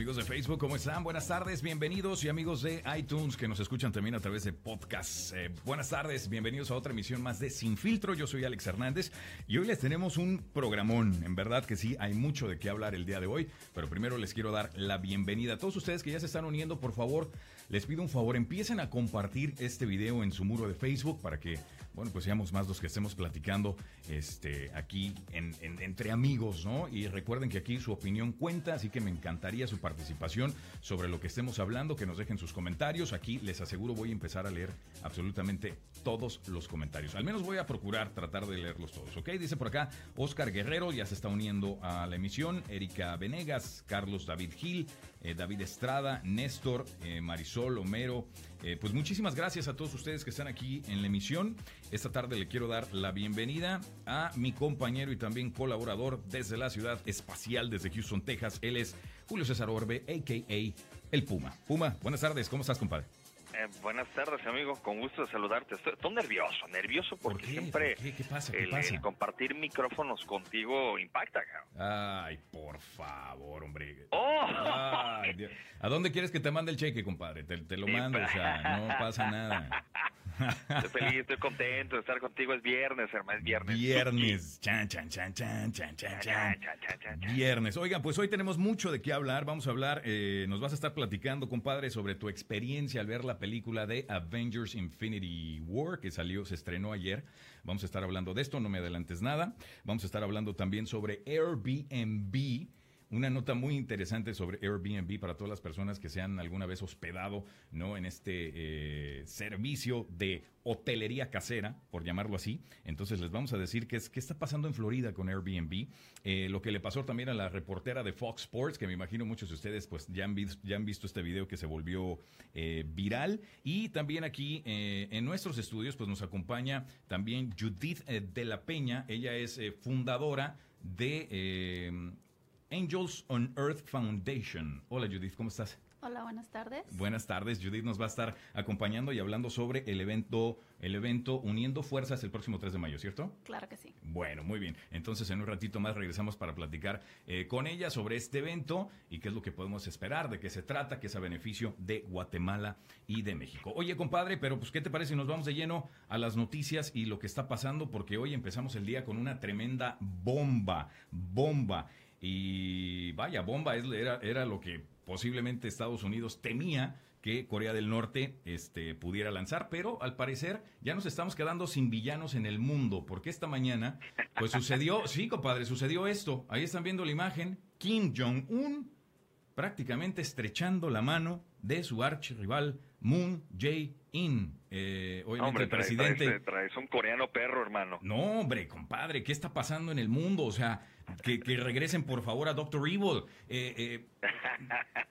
Amigos de Facebook, ¿cómo están? Buenas tardes, bienvenidos y amigos de iTunes que nos escuchan también a través de podcast. Eh, buenas tardes, bienvenidos a otra emisión más de Sin Filtro. Yo soy Alex Hernández y hoy les tenemos un programón. En verdad que sí, hay mucho de qué hablar el día de hoy, pero primero les quiero dar la bienvenida a todos ustedes que ya se están uniendo. Por favor, les pido un favor, empiecen a compartir este video en su muro de Facebook para que, bueno, pues seamos más los que estemos platicando este, aquí entre amigos, ¿no? Y recuerden que aquí su opinión cuenta, así que me encantaría su participación sobre lo que estemos hablando, que nos dejen sus comentarios. Aquí les aseguro voy a empezar a leer absolutamente todos los comentarios. Al menos voy a procurar tratar de leerlos todos, ¿ok? Dice por acá Oscar Guerrero, ya se está uniendo a la emisión, Erika Venegas, Carlos David Gil, eh, David Estrada, Néstor, eh, Marisol, Homero. Eh, pues muchísimas gracias a todos ustedes que están aquí en la emisión. Esta tarde le quiero dar la bienvenida a mi compañero y también colaborador desde la ciudad espacial, desde Houston, Texas. Él es Julio César Orbe, a.k.a. El Puma. Puma, buenas tardes. ¿Cómo estás, compadre? Eh, buenas tardes, amigo. Con gusto de saludarte. Estoy, nervioso, nervioso porque siempre ¿Qué? pasa? el, compartir micrófonos contigo impacta. Ay, por favor, hombre. ¡Oh! ¿A dónde quieres que te mande el cheque, compadre? Te, lo mando, o sea, no pasa nada. Estoy feliz, estoy contento de estar contigo. Es viernes, hermano, es viernes. Viernes. Chan, chan, chan, chan, chan, chan, chan. Viernes. Oigan, pues hoy tenemos mucho de qué hablar. Vamos a hablar, eh, nos vas a estar platicando, compadre, sobre tu experiencia al ver la película de Avengers Infinity War, que salió, se estrenó ayer. Vamos a estar hablando de esto, no me adelantes nada. Vamos a estar hablando también sobre Airbnb una nota muy interesante sobre Airbnb para todas las personas que se han alguna vez hospedado ¿no? en este eh, servicio de hotelería casera, por llamarlo así. Entonces les vamos a decir qué, es, qué está pasando en Florida con Airbnb, eh, lo que le pasó también a la reportera de Fox Sports, que me imagino muchos de ustedes pues ya han, ya han visto este video que se volvió eh, viral. Y también aquí en nuestros estudios pues nos acompaña también Judith de la Peña, ella es fundadora de Angels on Earth Foundation. Hola Judith, ¿cómo estás? Hola, buenas tardes. Buenas tardes. Judith nos va a estar acompañando y hablando sobre el evento, el evento Uniendo Fuerzas el próximo 3 de mayo, ¿cierto? Claro que sí. Bueno, muy bien. Entonces, en un ratito más regresamos para platicar eh, con ella sobre este evento y qué es lo que podemos esperar, de qué se trata, qué es a beneficio de Guatemala y de México. Oye, compadre, pero pues, ¿qué te parece si nos vamos de lleno a las noticias y lo que está pasando? Porque hoy empezamos el día con una tremenda bomba, bomba. Y vaya, bomba era, era lo que posiblemente Estados Unidos temía que Corea del Norte este, pudiera lanzar, pero al parecer ya nos estamos quedando sin villanos en el mundo, porque esta mañana, pues sucedió, sí, compadre, sucedió esto. Ahí están viendo la imagen, Kim Jong-un prácticamente estrechando la mano de su archirrival Moon Jae-in. Eh, obviamente el presidente... Traes, un coreano perro, hermano. No, hombre, compadre, ¿qué está pasando en el mundo? O sea, que, regresen por favor a Doctor Evil. Eh, eh,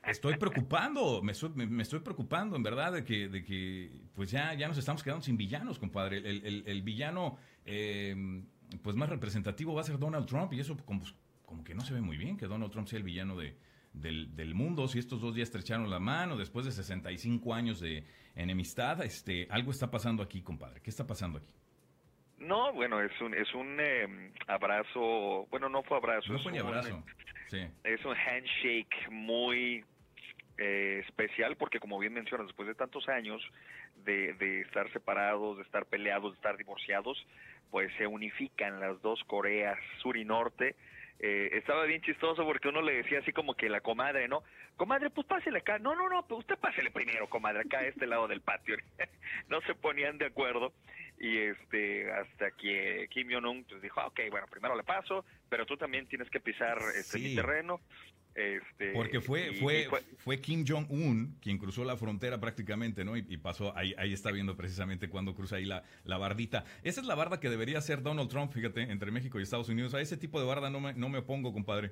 estoy preocupando, me, estoy preocupando en verdad de que, de que pues ya, ya nos estamos quedando sin villanos, compadre. El, villano pues más representativo va a ser Donald Trump y eso como, como que no se ve muy bien que Donald Trump sea el villano de, del, del, mundo, si estos dos días estrecharon la mano después de 65 años de enemistad, este, algo está pasando aquí, compadre. ¿Qué está pasando aquí? No, bueno, es un es un em, abrazo, bueno, no fue abrazo. No fue ni abrazo. sí. Es un handshake muy eh, especial porque, como bien mencionas, después de tantos años de, de estar separados, de estar peleados, de estar divorciados, pues se unifican las dos Coreas, sur y norte. Eh, estaba bien chistoso porque uno le decía así como que la comadre, ¿no? Comadre, pues pásele acá. No, no, no, pues usted pásele primero, comadre, acá a este lado del patio. no se ponían de acuerdo y este hasta que Kim Jong Un pues, dijo, ok, bueno, primero le paso, pero tú también tienes que pisar este mi terreno. Este, Porque fue, fue, fue, Kim Jong-un quien cruzó la frontera prácticamente, ¿no? Y, pasó, ahí, ahí está viendo precisamente cuando cruza ahí la, la bardita. Esa es la barda que debería ser Donald Trump, fíjate, entre México y Estados Unidos. A ese tipo de barda no me, no me opongo, compadre.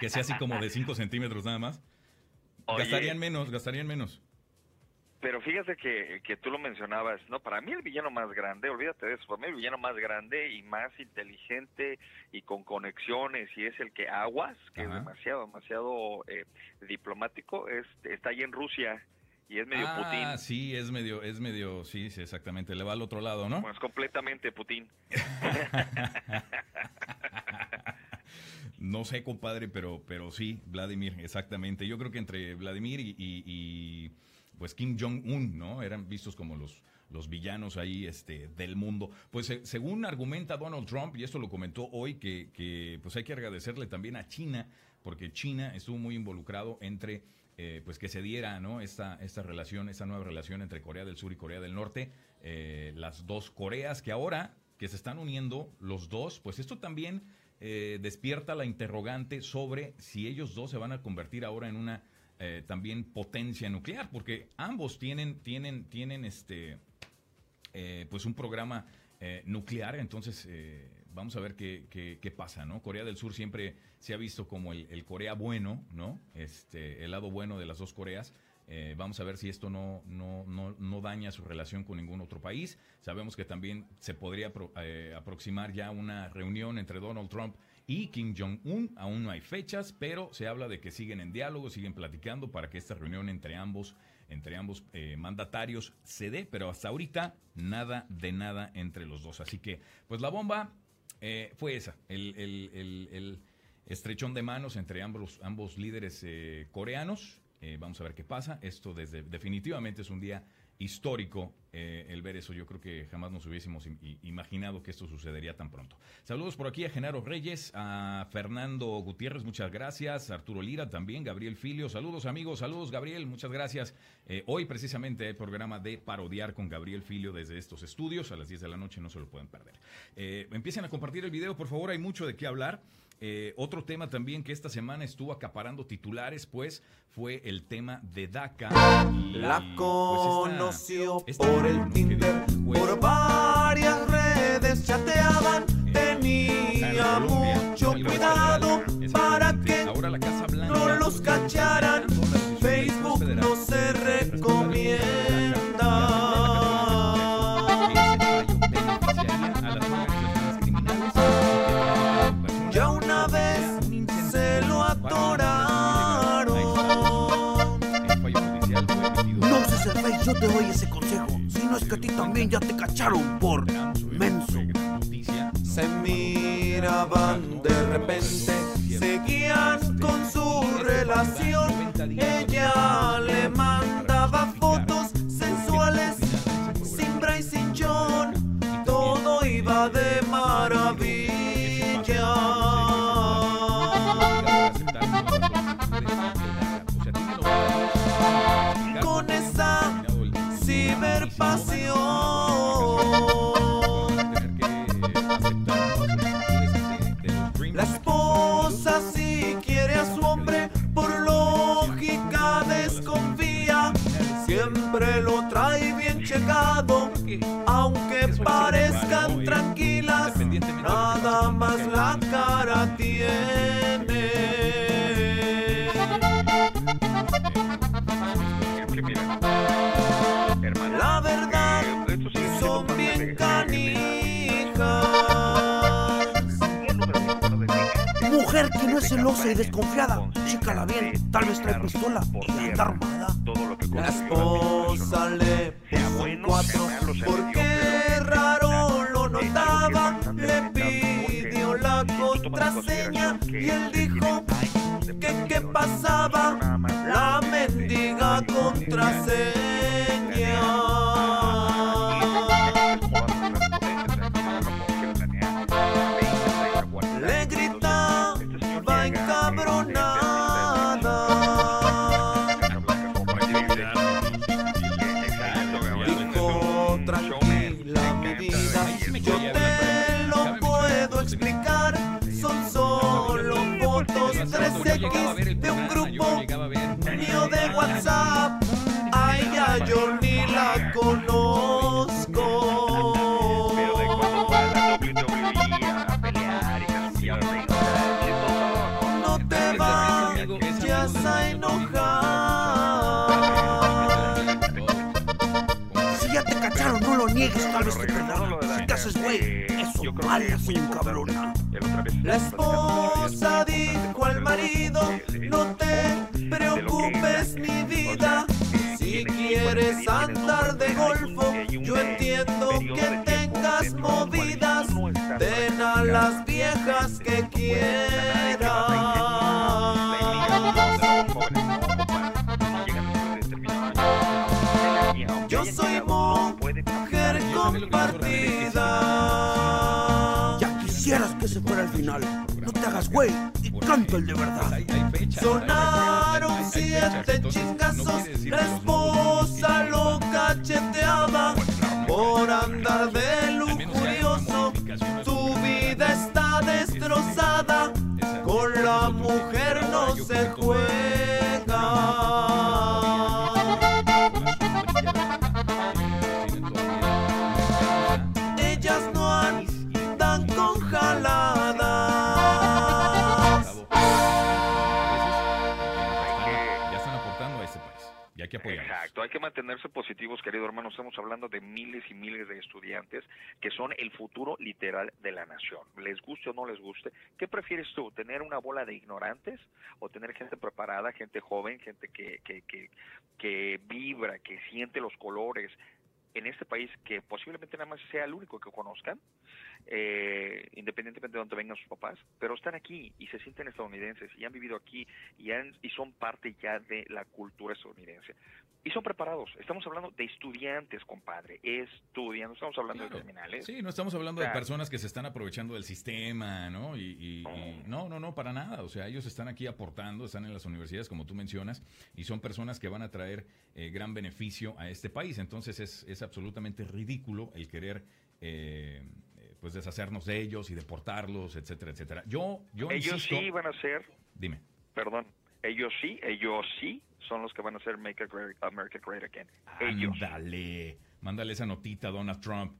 Que sea así como de 5 centímetros nada más. gastarían menos, gastarían menos. Pero fíjate que, que tú lo mencionabas, ¿no? Para mí el villano más grande, olvídate de eso, para mí el villano más grande y más inteligente y con conexiones y es el que aguas, que es demasiado, demasiado eh, diplomático, es, está ahí en Rusia y es medio ah, Putin. sí, es medio, es medio, sí, sí, exactamente, le va al otro lado, ¿no? Pues completamente Putin. no sé, compadre, pero, pero sí, Vladimir, exactamente. Yo creo que entre Vladimir y, pues Kim Jong-un, ¿no? Eran vistos como los, los villanos ahí este, del mundo. Pues según argumenta Donald Trump, y esto lo comentó hoy, que, que pues hay que agradecerle también a China, porque China estuvo muy involucrado entre eh, pues que se diera ¿no? esta, esta relación, esta nueva relación entre Corea del Sur y Corea del Norte, eh, las dos Coreas que ahora que se están uniendo los dos, pues esto también eh, despierta la interrogante sobre si ellos dos se van a convertir ahora en una también potencia nuclear, porque ambos tienen, tienen, tienen este, pues un programa nuclear, entonces vamos a ver qué, qué, pasa, ¿no? Corea del Sur siempre se ha visto como el, Corea bueno, ¿no? Este, el lado bueno de las dos Coreas. Eh, vamos a ver si esto no, no, no, daña su relación con ningún otro país. Sabemos que también se podría eh, aproximar ya una reunión entre Donald Trump y Kim Jong-un. Aún no hay fechas, pero se habla de que siguen en diálogo, siguen platicando para que esta reunión entre ambos, entre ambos eh, mandatarios se dé, pero hasta ahorita nada de nada entre los dos. Así que, pues la bomba eh, fue esa, el, estrechón de manos entre ambos, ambos líderes eh, coreanos. Eh, vamos a ver qué pasa. Esto desde, definitivamente es un día histórico eh, el ver eso. Yo creo que jamás nos hubiésemos imaginado que esto sucedería tan pronto. Saludos por aquí a Genaro Reyes, a Fernando Gutiérrez, muchas gracias. Arturo Lira también, Gabriel Filio. Saludos amigos, saludos Gabriel, muchas gracias. Eh, hoy precisamente el programa de parodiar con Gabriel Filio desde estos estudios a las 10 de la noche, no se lo pueden perder. Eh, empiecen a compartir el video, por favor, hay mucho de qué hablar. Eh, otro tema también que esta semana estuvo acaparando titulares, pues, fue el tema de DACA. la pues, conoció por el Tinder, por varias redes chateaban, tenía mucho cuidado para que no los cacharan. A ti también ya te cacharon por menso. Se miraban de repente, seguían con su relación. No es celosa y desconfiada, chécala bien, tal vez trae pistola y anda armada. La esposa le puso cuatro porque raro lo notaba. Le pidió la contraseña y él dijo que qué pasaba. La mendiga contraseña. De un grupo mío de WhatsApp. A ella yo ni la conozco. No te vayas a enojar. Si ya te cacharon, no lo niegues, tal vez te perdonan. Si te haces güey, mala es un cabrona. La esposa dijo al marido, no te preocupes mi vida. Si quieres andar de golfo, yo entiendo que tengas movidas. Ten a las viejas que quieras. Yo soy mujer compartida que se fuera al final. No te hagas güey y canta el de verdad. Sonaron siete chingazos, la esposa lo cacheteaba por andar de lujurioso. Tu vida está destrozada, con la mujer no se juega. Exacto, hay que mantenerse positivos, querido hermano. Estamos hablando de miles y miles de estudiantes que son el futuro literal de la nación. Les guste o no les guste, ¿qué prefieres tú? ¿Tener una bola de ignorantes o tener gente preparada, gente joven, gente que, que, que, que vibra, que siente los colores? En este país que posiblemente nada más sea el único que conozcan, eh, independientemente de donde vengan sus papás, pero están aquí y se sienten estadounidenses y han vivido aquí y, han, y son parte ya de la cultura estadounidense. Y son preparados. Estamos hablando de estudiantes, compadre, estudiando. Estamos hablando Claro. de terminales. Sí, no estamos hablando de personas que se están aprovechando del sistema, ¿no? Y, y- y- no, no, no, para nada. O sea, ellos están aquí aportando, están en las universidades, como tú mencionas, y son personas que van a traer eh, gran beneficio a este país. Entonces es, es absolutamente ridículo el querer, eh, eh, pues, deshacernos de ellos y deportarlos, etcétera, etcétera. Yo, yo Ellos insisto- sí van a ser, Dime. perdón, ellos sí, ellos sí son los que van a ser Make America Great Again. Ellos. Ándale, mándale esa notita a Donald Trump,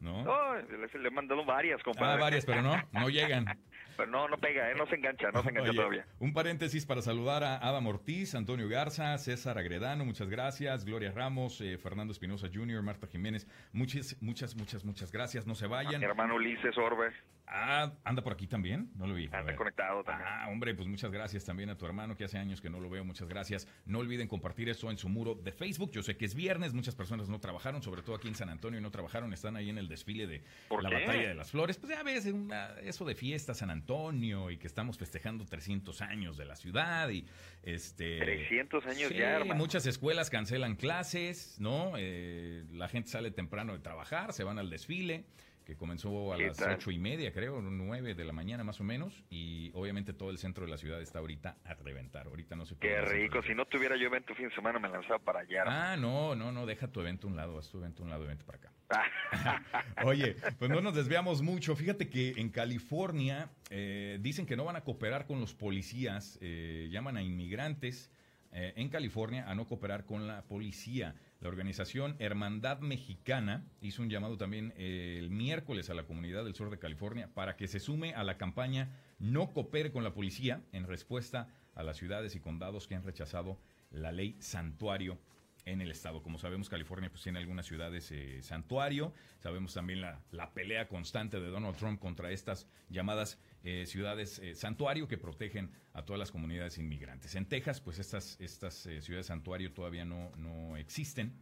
¿no? No, le, le he mandado varias, compadre. Ah, varias, pero no, no llegan. Pero no, no pega, ¿eh? no se engancha, no se engancha Oye, todavía. Un paréntesis para saludar a Adam Ortiz, Antonio Garza, César Agredano, muchas gracias, Gloria Ramos, eh, Fernando Espinosa Jr., Marta Jiménez, muchas, muchas, muchas, muchas gracias, no se vayan. Mi hermano Ulises Orbe Ah, anda por aquí también, no lo vi. Anda conectado también. Ah, hombre, pues muchas gracias también a tu hermano que hace años que no lo veo, muchas gracias. No olviden compartir eso en su muro de Facebook. Yo sé que es viernes, muchas personas no trabajaron, sobre todo aquí en San Antonio no trabajaron, están ahí en el desfile de ¿Por la qué? batalla de las flores. Pues ya ves, una- eso de fiesta San Antonio y que estamos festejando 300 años de la ciudad y este 300 años Sí, ya, hermano. muchas escuelas cancelan clases, ¿no? Eh, la gente sale temprano de trabajar, se van al desfile, que comenzó a ¿Qué las tal? ocho y media, creo, nueve de la mañana más o menos, y obviamente todo el centro de la ciudad está ahorita a reventar. Ahorita no se puede Qué rico, si no tuviera yo evento fin de semana me lanzaba para allá. Ah, no, no, no, deja tu evento a un lado, haz tu evento a un lado, vente para acá. Ah, Oye, pues no nos desviamos mucho. Fíjate que en California eh, dicen que no van a cooperar con los policías, eh, llaman a inmigrantes eh, en California a no cooperar con la policía. La organización Hermandad Mexicana hizo un llamado también eh, el miércoles a la comunidad del sur de California para que se sume a la campaña No coopere con la policía en respuesta a las ciudades y condados que han rechazado la ley santuario en el estado. Como sabemos, California pues, tiene algunas ciudades eh, santuario. Sabemos también la, la pelea constante de Donald Trump contra estas llamadas eh, ciudades eh, santuario que protegen a todas las comunidades inmigrantes. En Texas, pues estas, estas eh, ciudades santuario todavía no, no existen.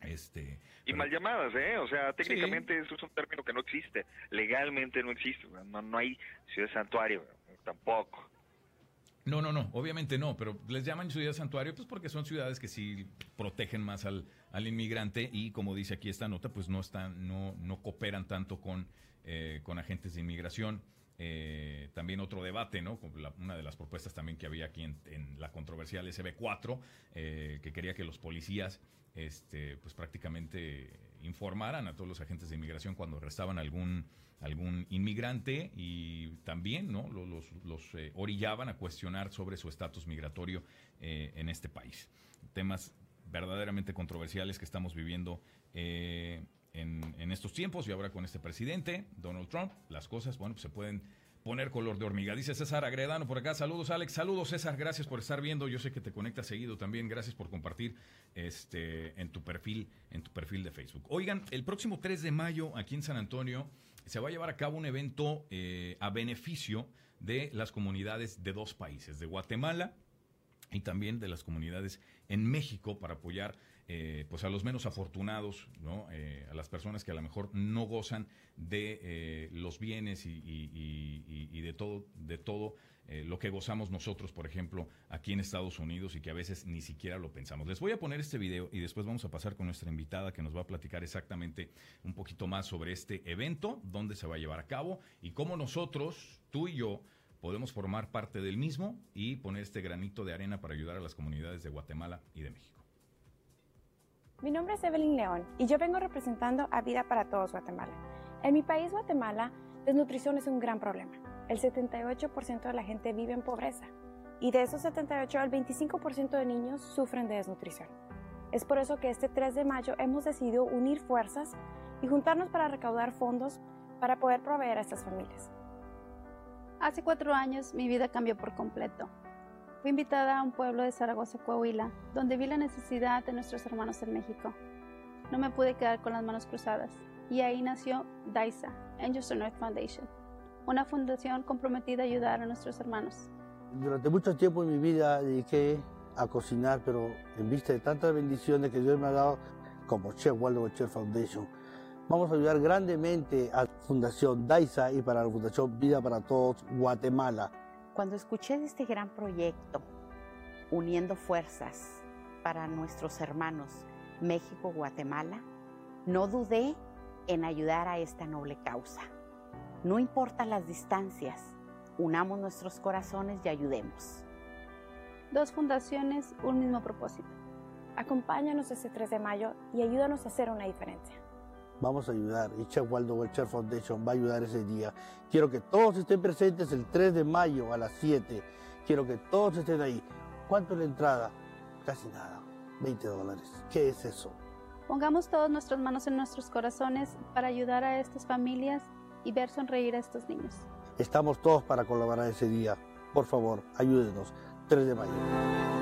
Este, y pero- mal llamadas, ¿eh? O sea, técnicamente eso es un término que no existe. Legalmente no existe. No, no hay ciudad santuario, tampoco. No, no, no, obviamente no, pero les llaman ciudad santuario pues porque son ciudades que sí protegen más al, al inmigrante y como dice aquí esta nota, pues no están, no, no cooperan tanto con, eh, con agentes de inmigración. Eh, también otro debate, ¿no? Una de las propuestas también que había aquí en, la controversial SB4, eh, que quería que los policías, este, pues prácticamente informaran a todos los agentes de inmigración cuando arrestaban algún algún inmigrante y también no Lo- los, los, eh, orillaban a cuestionar sobre su estatus migratorio en este país. Temas verdaderamente controversiales que estamos viviendo en, estos tiempos y ahora con este presidente, Donald Trump, las cosas, bueno, pues se pueden poner color de hormiga. Dice César Agredano por acá. Saludos, Alex. Saludos, César. Gracias por estar viendo. Yo sé que te conectas seguido también. Gracias por compartir este en tu perfil, en tu perfil de Facebook. Oigan, el próximo 3 de mayo aquí en San Antonio se va a llevar a cabo un evento eh, a beneficio de las comunidades de dos países, de Guatemala y también de las comunidades en México para apoyar eh, pues a los menos afortunados, ¿no? Eh, a las personas que a lo mejor no gozan de eh, los bienes y, de todo, de todo lo que gozamos nosotros, por ejemplo, aquí en Estados Unidos y que a veces ni siquiera lo pensamos. Les voy a poner este video y después vamos a pasar con nuestra invitada que nos va a platicar exactamente un poquito más sobre este evento, dónde se va a llevar a cabo y cómo nosotros, tú y yo, podemos formar parte del mismo y poner este granito de arena para ayudar a las comunidades de Guatemala y de México. Mi nombre es Evelyn León y yo vengo representando a Vida para Todos Guatemala. En mi país, Guatemala, desnutrición es un gran problema. El 78% de la gente vive en pobreza y de esos 78, el 25% de niños sufren de desnutrición. Es por eso que este 3 de mayo hemos decidido unir fuerzas y juntarnos para recaudar fondos para poder proveer a estas familias. Hace cuatro años mi vida cambió por completo. Fui invitada a un pueblo de Zaragoza, Coahuila, donde vi la necesidad de nuestros hermanos en México. No me pude quedar con las manos cruzadas y ahí nació DAISA, Angels on Earth Foundation, una fundación comprometida a ayudar a nuestros hermanos. Durante mucho tiempo en mi vida dediqué a cocinar, pero en vista de tantas bendiciones que Dios me ha dado como Chef Waldo Chef Foundation, vamos a ayudar grandemente a Fundación DAISA y para la Fundación Vida para Todos Guatemala cuando escuché de este gran proyecto, uniendo fuerzas para nuestros hermanos México-Guatemala, no dudé en ayudar a esta noble causa. No importa las distancias, unamos nuestros corazones y ayudemos. Dos fundaciones, un mismo propósito. Acompáñanos este 3 de mayo y ayúdanos a hacer una diferencia vamos a ayudar. Y Chef Waldo Welcher Foundation va a ayudar ese día. Quiero que todos estén presentes el 3 de mayo a las 7. Quiero que todos estén ahí. ¿Cuánto es la entrada? Casi nada. 20 dólares. ¿Qué es eso? Pongamos todas nuestras manos en nuestros corazones para ayudar a estas familias y ver sonreír a estos niños. Estamos todos para colaborar ese día. Por favor, ayúdenos. 3 de mayo.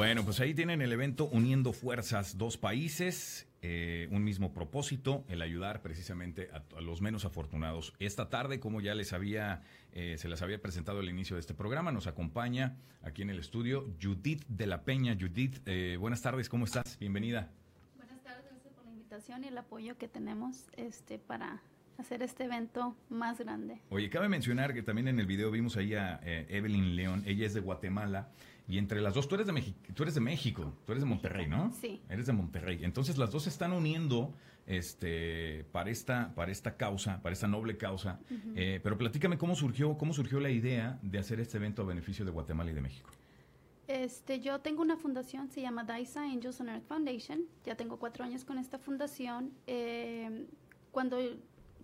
Bueno, pues ahí tienen el evento Uniendo Fuerzas, dos países, eh, un mismo propósito, el ayudar precisamente a, los menos afortunados. Esta tarde, como ya les había, eh, se les había presentado al inicio de este programa, nos acompaña aquí en el estudio Judith de la Peña. Judith, eh, buenas tardes, ¿cómo estás? Bienvenida. Buenas tardes, gracias por la invitación y el apoyo que tenemos este, para hacer este evento más grande. Oye, cabe mencionar que también en el video vimos ahí a Evelyn León, ella es de Guatemala y entre las dos, tú eres de México, tú eres de México, tú eres de Monterrey, ¿no? Sí. Eres de Monterrey. Entonces las dos se están uniendo este, para, esta, para esta causa, para esta noble causa. Eh, pero platícame cómo surgió, cómo surgió la idea de hacer este evento a beneficio de Guatemala y de México. Este, yo tengo una fundación, se llama DAISA Angels on Earth Foundation. Ya tengo cuatro años con esta fundación. Eh, cuando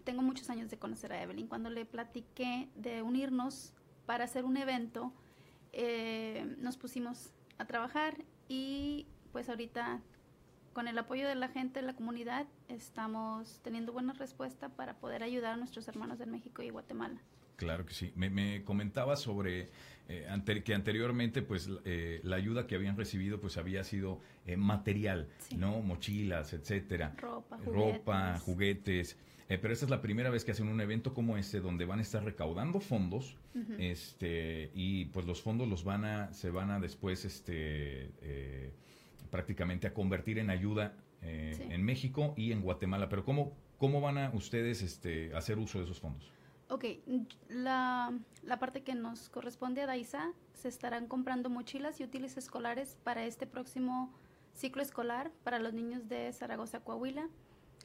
tengo muchos años de conocer a Evelyn, cuando le platiqué de unirnos para hacer un evento, eh, nos pusimos a trabajar y pues ahorita con el apoyo de la gente de la comunidad estamos teniendo buena respuesta para poder ayudar a nuestros hermanos de México y Guatemala. Claro que sí. Me, me comentaba sobre eh, que anteriormente pues eh, la ayuda que habían recibido pues había sido material, ¿no? Mochilas, etcétera. Ropa, juguetes. Ropa, juguetes. Eh, pero esta es la primera vez que hacen un evento como este donde van a estar recaudando fondos este y pues los fondos los van a se van a después este eh, prácticamente a convertir en ayuda eh, en México y en Guatemala. Pero cómo cómo van a ustedes este hacer uso de esos fondos? Ok, la, la parte que nos corresponde a DAISA, se estarán comprando mochilas y útiles escolares para este próximo ciclo escolar para los niños de Zaragoza, Coahuila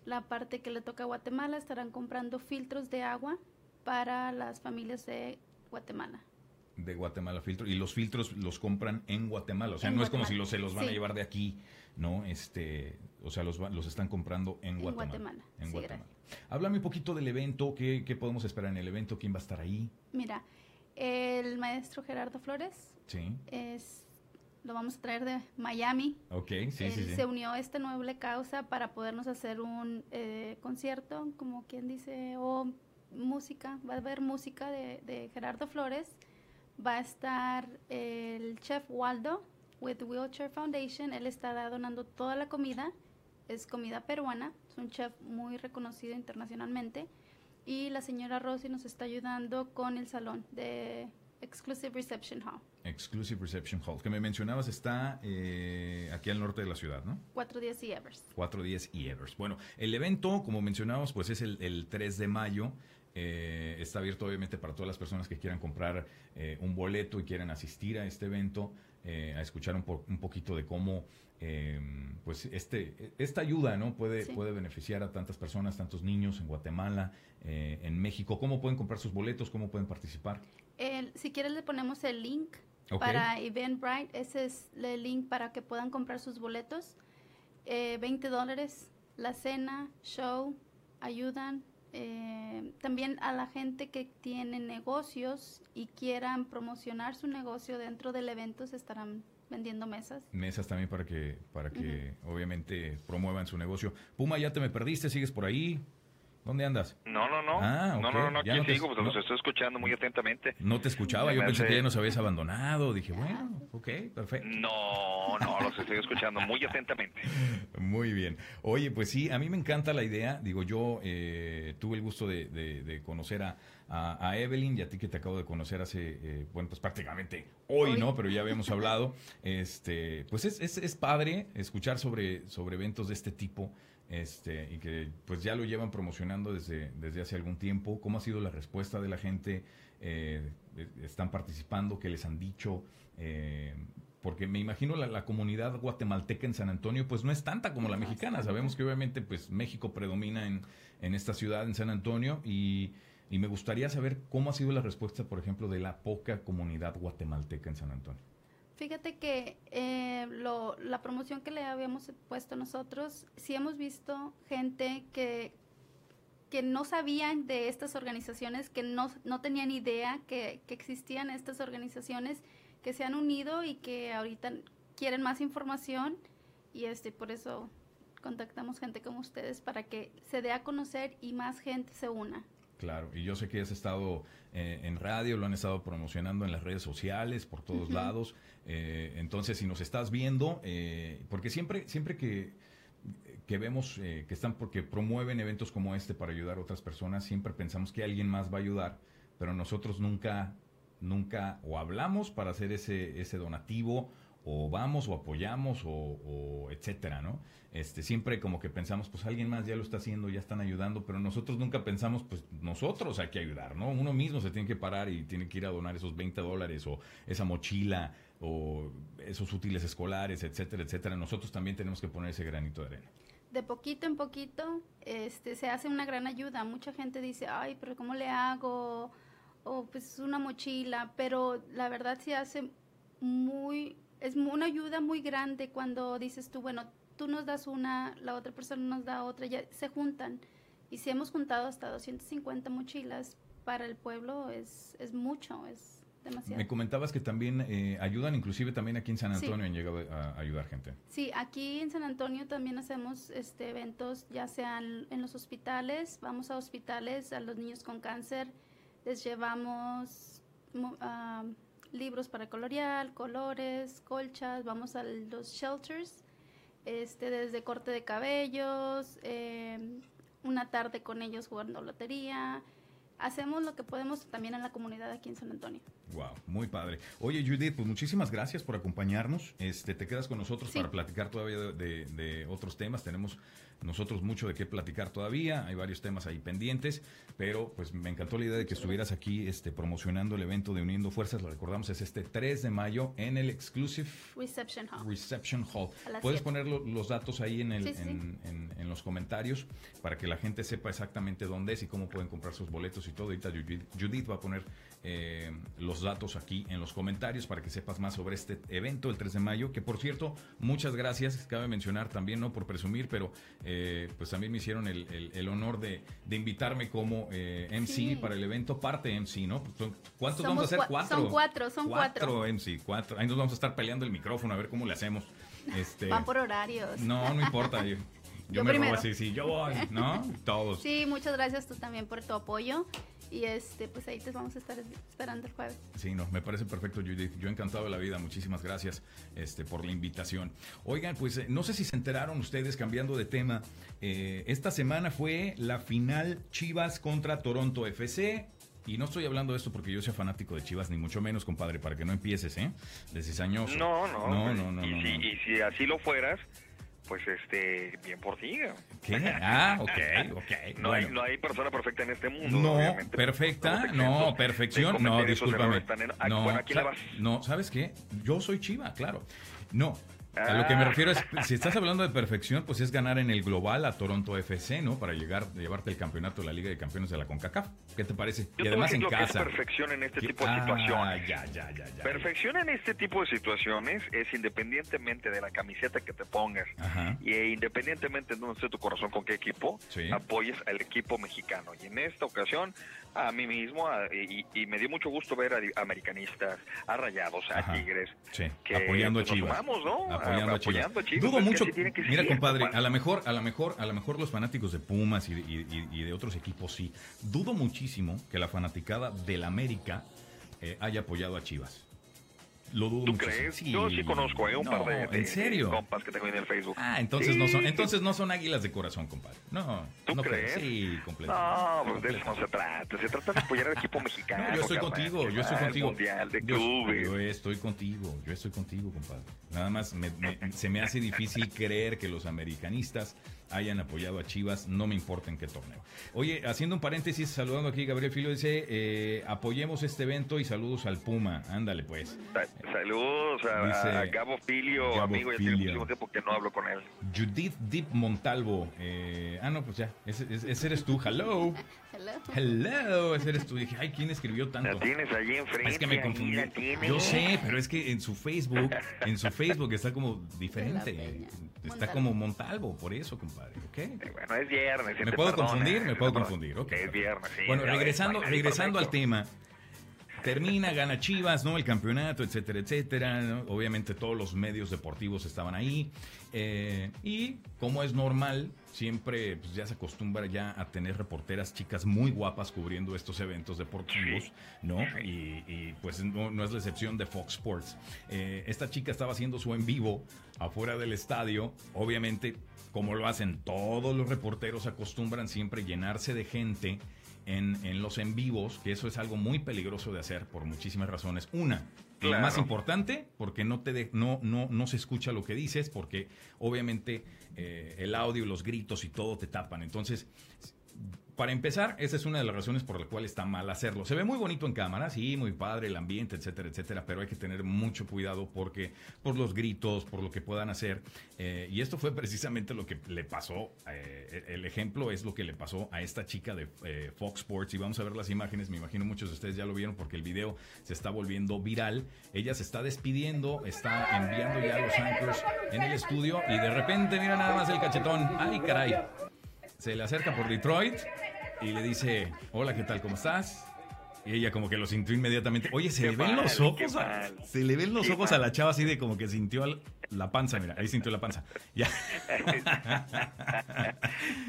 la parte que le toca a Guatemala estarán comprando filtros de agua para las familias de Guatemala. De Guatemala filtro y los filtros los compran en Guatemala, o sea, no es como si los, se los van a llevar de aquí, ¿no? Este, o sea, los, los están comprando en, Guatemala. En Guatemala. Háblame un poquito del evento, ¿qué, ¿qué podemos esperar en el evento? ¿Quién va a estar ahí? Mira, el maestro Gerardo Flores sí. es lo vamos a traer de Miami. Ok, sí, sí, Se unió a esta noble causa para podernos hacer un eh, concierto, como quien dice, o música. Va a haber música de, Gerardo Flores. Va a estar el chef Waldo with Wheelchair Foundation. Él está donando toda la comida. Es comida peruana. Es un chef muy reconocido internacionalmente. y la señora Rosy nos está ayudando con el salón de Exclusive Reception Hall. Exclusive Reception Hall, que me mencionabas está eh, aquí al norte de la ciudad, ¿no? 410 y Evers. 410 y Evers. Bueno, el evento, como mencionábamos, pues es el, el 3 de mayo. Eh, está abierto obviamente para todas las personas que quieran comprar eh, un boleto y quieran asistir a este evento, eh, a escuchar un, po un, poquito de cómo pues este, esta ayuda ¿no? puede, sí. puede beneficiar a tantas personas, tantos niños en Guatemala, en México. ¿Cómo pueden comprar sus boletos? ¿Cómo pueden participar? El, si quieres le ponemos el link okay. para Eventbrite. Ese es el link para que puedan comprar sus boletos. 20 dólares la cena, show, ayudan, eh, también a la gente que tiene negocios y quieran promocionar su negocio dentro del evento se estarán vendiendo mesas. Mesas también para que para que uh -huh. obviamente promuevan su negocio. Puma, ya te me perdiste, sigues por ahí. ¿Dónde andas? No, no, no. Ah, okay. No, no, no, aquí no te, sigo, pues no, los estoy escuchando muy atentamente. No te escuchaba, yo pensé que ya nos habías abandonado. Dije, bueno, ok, perfecto. No, no, los estoy escuchando muy atentamente. Muy bien. Oye, pues sí, a mí me encanta la idea. Digo, yo eh, tuve el gusto de, de, de conocer a, a, a, Evelyn y a ti que te acabo de conocer hace, eh, bueno, pues prácticamente hoy, hoy, ¿no? Pero ya habíamos hablado. Este, pues es, es, es padre escuchar sobre, sobre eventos de este tipo este, y que pues ya lo llevan promocionando desde, desde hace algún tiempo. ¿Cómo ha sido la respuesta de la gente? Eh, ¿Están participando? ¿Qué les han dicho? Eh, porque me imagino la, la, comunidad guatemalteca en San Antonio pues no es tanta como la mexicana. Sabemos que obviamente pues México predomina en, en esta ciudad, en San Antonio, y, y me gustaría saber cómo ha sido la respuesta, por ejemplo, de la poca comunidad guatemalteca en San Antonio. Fíjate que eh, lo, la promoción que le habíamos puesto nosotros, sí hemos visto gente que, que no sabían de estas organizaciones, que no, no tenían idea que, que, existían estas organizaciones, que se han unido y que ahorita quieren más información y este por eso contactamos gente como ustedes para que se dé a conocer y más gente se una. Claro, y yo sé que has estado eh, en radio, lo han estado promocionando en las redes sociales, por todos uh -huh. lados. Eh, entonces, si nos estás viendo, eh, porque siempre, siempre que, que vemos eh, que están porque promueven eventos como este para ayudar a otras personas, siempre pensamos que alguien más va a ayudar, pero nosotros nunca, nunca o hablamos para hacer ese, ese donativo o vamos o apoyamos o, etcétera, ¿no? Este, siempre como que pensamos, pues alguien más ya lo está haciendo, ya están ayudando, pero nosotros nunca pensamos, pues nosotros hay que ayudar, ¿no? Uno mismo se tiene que parar y tiene que ir a donar esos 20 dólares o esa mochila o esos útiles escolares, etcétera, etcétera. Nosotros también tenemos que poner ese granito de arena. De poquito en poquito este, se hace una gran ayuda. Mucha gente dice, ay, pero ¿cómo le hago? O pues una mochila, pero la verdad se hace muy es una ayuda muy grande cuando dices tú, bueno, tú nos das una, la otra persona nos da otra, ya se juntan. Y si hemos juntado hasta 250 mochilas para el pueblo, es, es mucho, es demasiado. Me comentabas que también eh, ayudan, inclusive también aquí en San Antonio sí. han llegado a, ayudar gente. Sí, aquí en San Antonio también hacemos este, eventos, ya sean en los hospitales, vamos a hospitales, a los niños con cáncer, les llevamos... Uh, libros para colorear, colores, colchas, vamos a los shelters, este, desde corte de cabellos, eh, una tarde con ellos jugando lotería. Hacemos lo que podemos también en la comunidad aquí en San Antonio. Wow, muy padre. Oye, Judith, pues muchísimas gracias por acompañarnos. Este, te quedas con nosotros sí. para platicar todavía de, de, de otros temas. Tenemos nosotros mucho de qué platicar todavía, hay varios temas ahí pendientes, pero pues me encantó la idea de que estuvieras aquí este, promocionando el evento de Uniendo Fuerzas, lo recordamos, es este 3 de mayo en el Exclusive Reception Hall. Reception Hall. Puedes poner lo, los datos ahí en, el, sí, sí. En, en, en, los comentarios para que la gente sepa exactamente dónde es y cómo pueden comprar sus boletos y todo. Ahorita Judith, Judith va a poner eh, los datos aquí en los comentarios para que sepas más sobre este evento el 3 de mayo, que por cierto, muchas gracias, cabe mencionar también, no por presumir, pero eh, pues también me hicieron el, el, el honor de, de, invitarme como eh, MC sí. para el evento, parte MC, ¿no? ¿Cuántos Somos vamos a hacer? Cuatro. Son cuatro, son cuatro. Cuatro MC, cuatro. Ahí nos vamos a estar peleando el micrófono a ver cómo le hacemos. Este, Van por horarios. No, no importa. Yo, yo, yo me primero. robo así, sí, yo voy, ¿no? Todos. Sí, muchas gracias tú también por tu apoyo. Y este, pues ahí te vamos a estar esperando el jueves. Sí, no, me parece perfecto, Judith. Yo encantado de la vida. Muchísimas gracias este, por la invitación. Oigan, pues eh, no sé si se enteraron ustedes, cambiando de tema. Eh, esta semana fue la final Chivas contra Toronto FC. Y no estoy hablando de esto porque yo sea fanático de Chivas, ni mucho menos, compadre, para que no empieces, ¿eh? De cizañoso. No, no. No, no, no. Y, si, y si así lo fueras, pues este, bien por ti. ¿Qué? Ah, ok, ok. No, hay, no hay persona perfecta en este mundo. No, perfecta, no, perfección, no, discúlpame. no, aquí la vas. no, ¿sabes qué? Yo soy chiva, claro. No, a lo que me refiero es, si estás hablando de perfección, pues es ganar en el global a Toronto FC, ¿no? Para llegar, llevarte el campeonato de la Liga de Campeones de la CONCACAF. ¿Qué te parece? y además en casa. perfección en este tipo de ah, situaciones. Ya, ya, ya, ya, perfección en este tipo de situaciones es independientemente de la camiseta que te pongas y e independientemente de dónde esté tu corazón con qué equipo, apoyes al equipo mexicano. Y en esta ocasión a mí mismo y, me dio mucho gusto ver a americanistas, a Rayados, a Tigres, que apoyando a Chivas. ¿no? Apoyando, a Chivas. Dudo mucho. mira, compadre, a lo mejor, a lo mejor, a lo mejor los fanáticos de Pumas y, y, de otros equipos sí. Dudo muchísimo que la fanaticada del América eh, haya apoyado a Chivas. Lo dudo ¿Tú crees? Yo sí conozco ¿eh? un par de, ¿en serio? compas que tengo en el Facebook. Ah, entonces no son entonces no son águilas de corazón, compadre. No. ¿Tú no crees? Sí, completamente. No, pues de eso no se trata. Se trata de apoyar al equipo mexicano. yo estoy contigo, yo estoy contigo. Mundial de clubes. Yo, estoy contigo, yo estoy contigo, compadre. Nada más se me hace difícil creer que los americanistas hayan apoyado a Chivas, no me importa en qué torneo. Oye, haciendo un paréntesis, saludando aquí, Gabriel Filo dice, eh, apoyemos este evento y saludos al Puma. Ándale, pues. Saludos a, Gabo Filio, amigo, ya tiene muchísimo tiempo que no hablo con él. Judith Deep Montalvo. Eh, ah, no, pues ya, ese, eres tú. Hello. Hello. Hello, ese eres tú. Dije, ay, ¿quién escribió tanto? La tienes allí enfrente. Es que me confundí. Yo sé, pero es que en su Facebook, en su Facebook está como diferente. Está como Montalvo, por eso, compadre. ¿okay? bueno, es viernes. ¿Me puedo confundir? Me puedo confundir. Es viernes, sí. Bueno, regresando, regresando al tema. Termina, gana Chivas, ¿no? El campeonato, etcétera, etcétera. Obviamente todos los medios deportivos estaban ahí. Eh, y como es normal, siempre pues, ya se acostumbra ya a tener reporteras chicas muy guapas cubriendo estos eventos deportivos, ¿no? Y, pues no, es la excepción de Fox Sports. Eh, esta chica estaba haciendo su en vivo afuera del estadio, obviamente, como lo hacen todos los reporteros, acostumbran siempre llenarse de gente en, los en vivos, que eso es algo muy peligroso de hacer por muchísimas razones. Una, la más importante, porque no, te no, no, no se escucha lo que dices, porque obviamente eh, el audio, los gritos y todo te tapan. Entonces, para empezar, esa es una de las razones por la cual está mal hacerlo. Se ve muy bonito en cámara, sí, muy padre el ambiente, etcétera, etcétera, pero hay que tener mucho cuidado porque por los gritos, por lo que puedan hacer. Eh, y esto fue precisamente lo que le pasó. Eh, el ejemplo es lo que le pasó a esta chica de eh, Fox Sports. Y vamos a ver las imágenes. Me imagino muchos de ustedes ya lo vieron porque el video se está volviendo viral. Ella se está despidiendo, está enviando ya los anchors en el estudio y de repente, mira nada más el cachetón. ¡Ay, caray! Se le acerca por Detroit y le dice, hola, ¿qué tal? ¿Cómo estás? Y ella como que lo sintió inmediatamente. Oye, se le ven los ojos, a, se le ven los ojos a la chava así de como que sintió la panza, mira, ahí sintió la panza. Ya.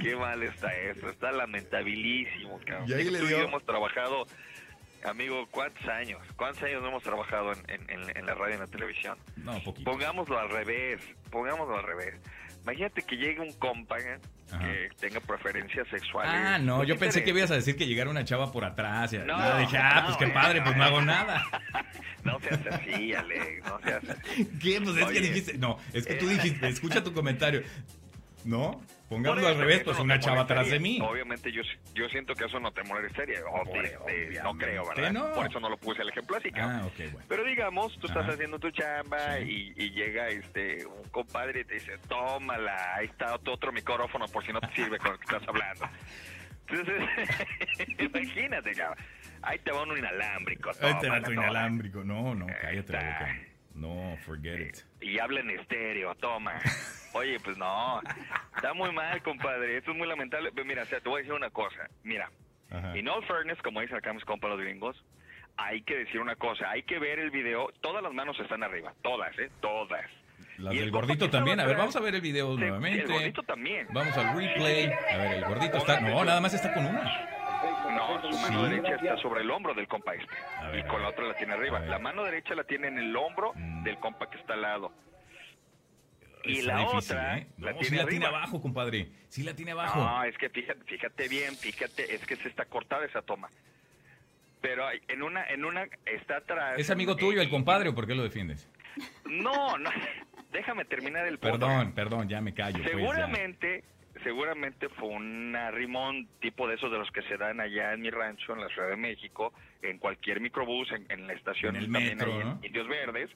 qué mal está eso, está lamentabilísimo, cabrón. Y ahí le dio... hemos trabajado, amigo, ¿cuántos años? ¿Cuántos años no hemos trabajado en, en la radio y en la televisión? No, poquito. Pongámoslo al revés, pongámoslo al revés. Imagínate que llegue un compa que tenga preferencias sexuales. Ah, no, yo pensé que ibas a decir que llegara una chava por atrás. Y no, dije, ah, pues qué padre, pues no hago nada. No seas así, Alex, no seas así. ¿Qué? Pues es que dijiste, no, es que tú eh, dijiste, escucha tu comentario. ¿No? Pongámoslo al revés, pues una chava atrás de mí. Obviamente yo, yo siento que eso no te molestaría. no creo, ¿verdad? Por eso no lo puse el ejemplo así. Ah, ok, bueno. Pero digamos, tú estás haciendo tu chamba y, y, llega este un compadre y te dice, tómala, ahí está tu otro micrófono por si no te sirve con lo que estás hablando. Entonces, imagínate, ya. Ahí te va un inalámbrico. Ahí te va un inalámbrico. No, no, cállate la boca. No, forget it. Y habla en estéreo, toma. Oye, pues no. Está muy mal, compadre. Esto es muy lamentable. Pero mira, o sea, te voy a decir una cosa. Mira, en all fairness, como dicen acá mis compas los gringos, hay que decir una cosa. Hay que ver el video. Todas las manos están arriba. Todas, ¿eh? Todas. Las del gordito también. A ver, vamos a ver el video nuevamente. El gordito también. Vamos al replay. A ver, el gordito está. No, nada más está con una. No, su mano derecha está sobre el hombro del compa este. y con la otra la tiene arriba. La mano derecha la tiene en el hombro mm. del compa que está al lado. Y la otra ¿eh? la, tiene, la tiene abajo, compadre. Sí la tiene abajo. No, es que fíjate, fíjate bien, fíjate, es que se está cortada esa toma. Pero en una, en una está atrás. ¿Es amigo tuyo el compadre o por qué lo defiendes? No, no. Déjame terminar el punto. Perdón, perdón, ya me callo. Pues, seguramente, fue un arrimón tipo de esos de los que se dan allá en mi rancho, en la Ciudad de México, en cualquier microbús, en, la estación, en el metro, ¿no? en Indios Verdes.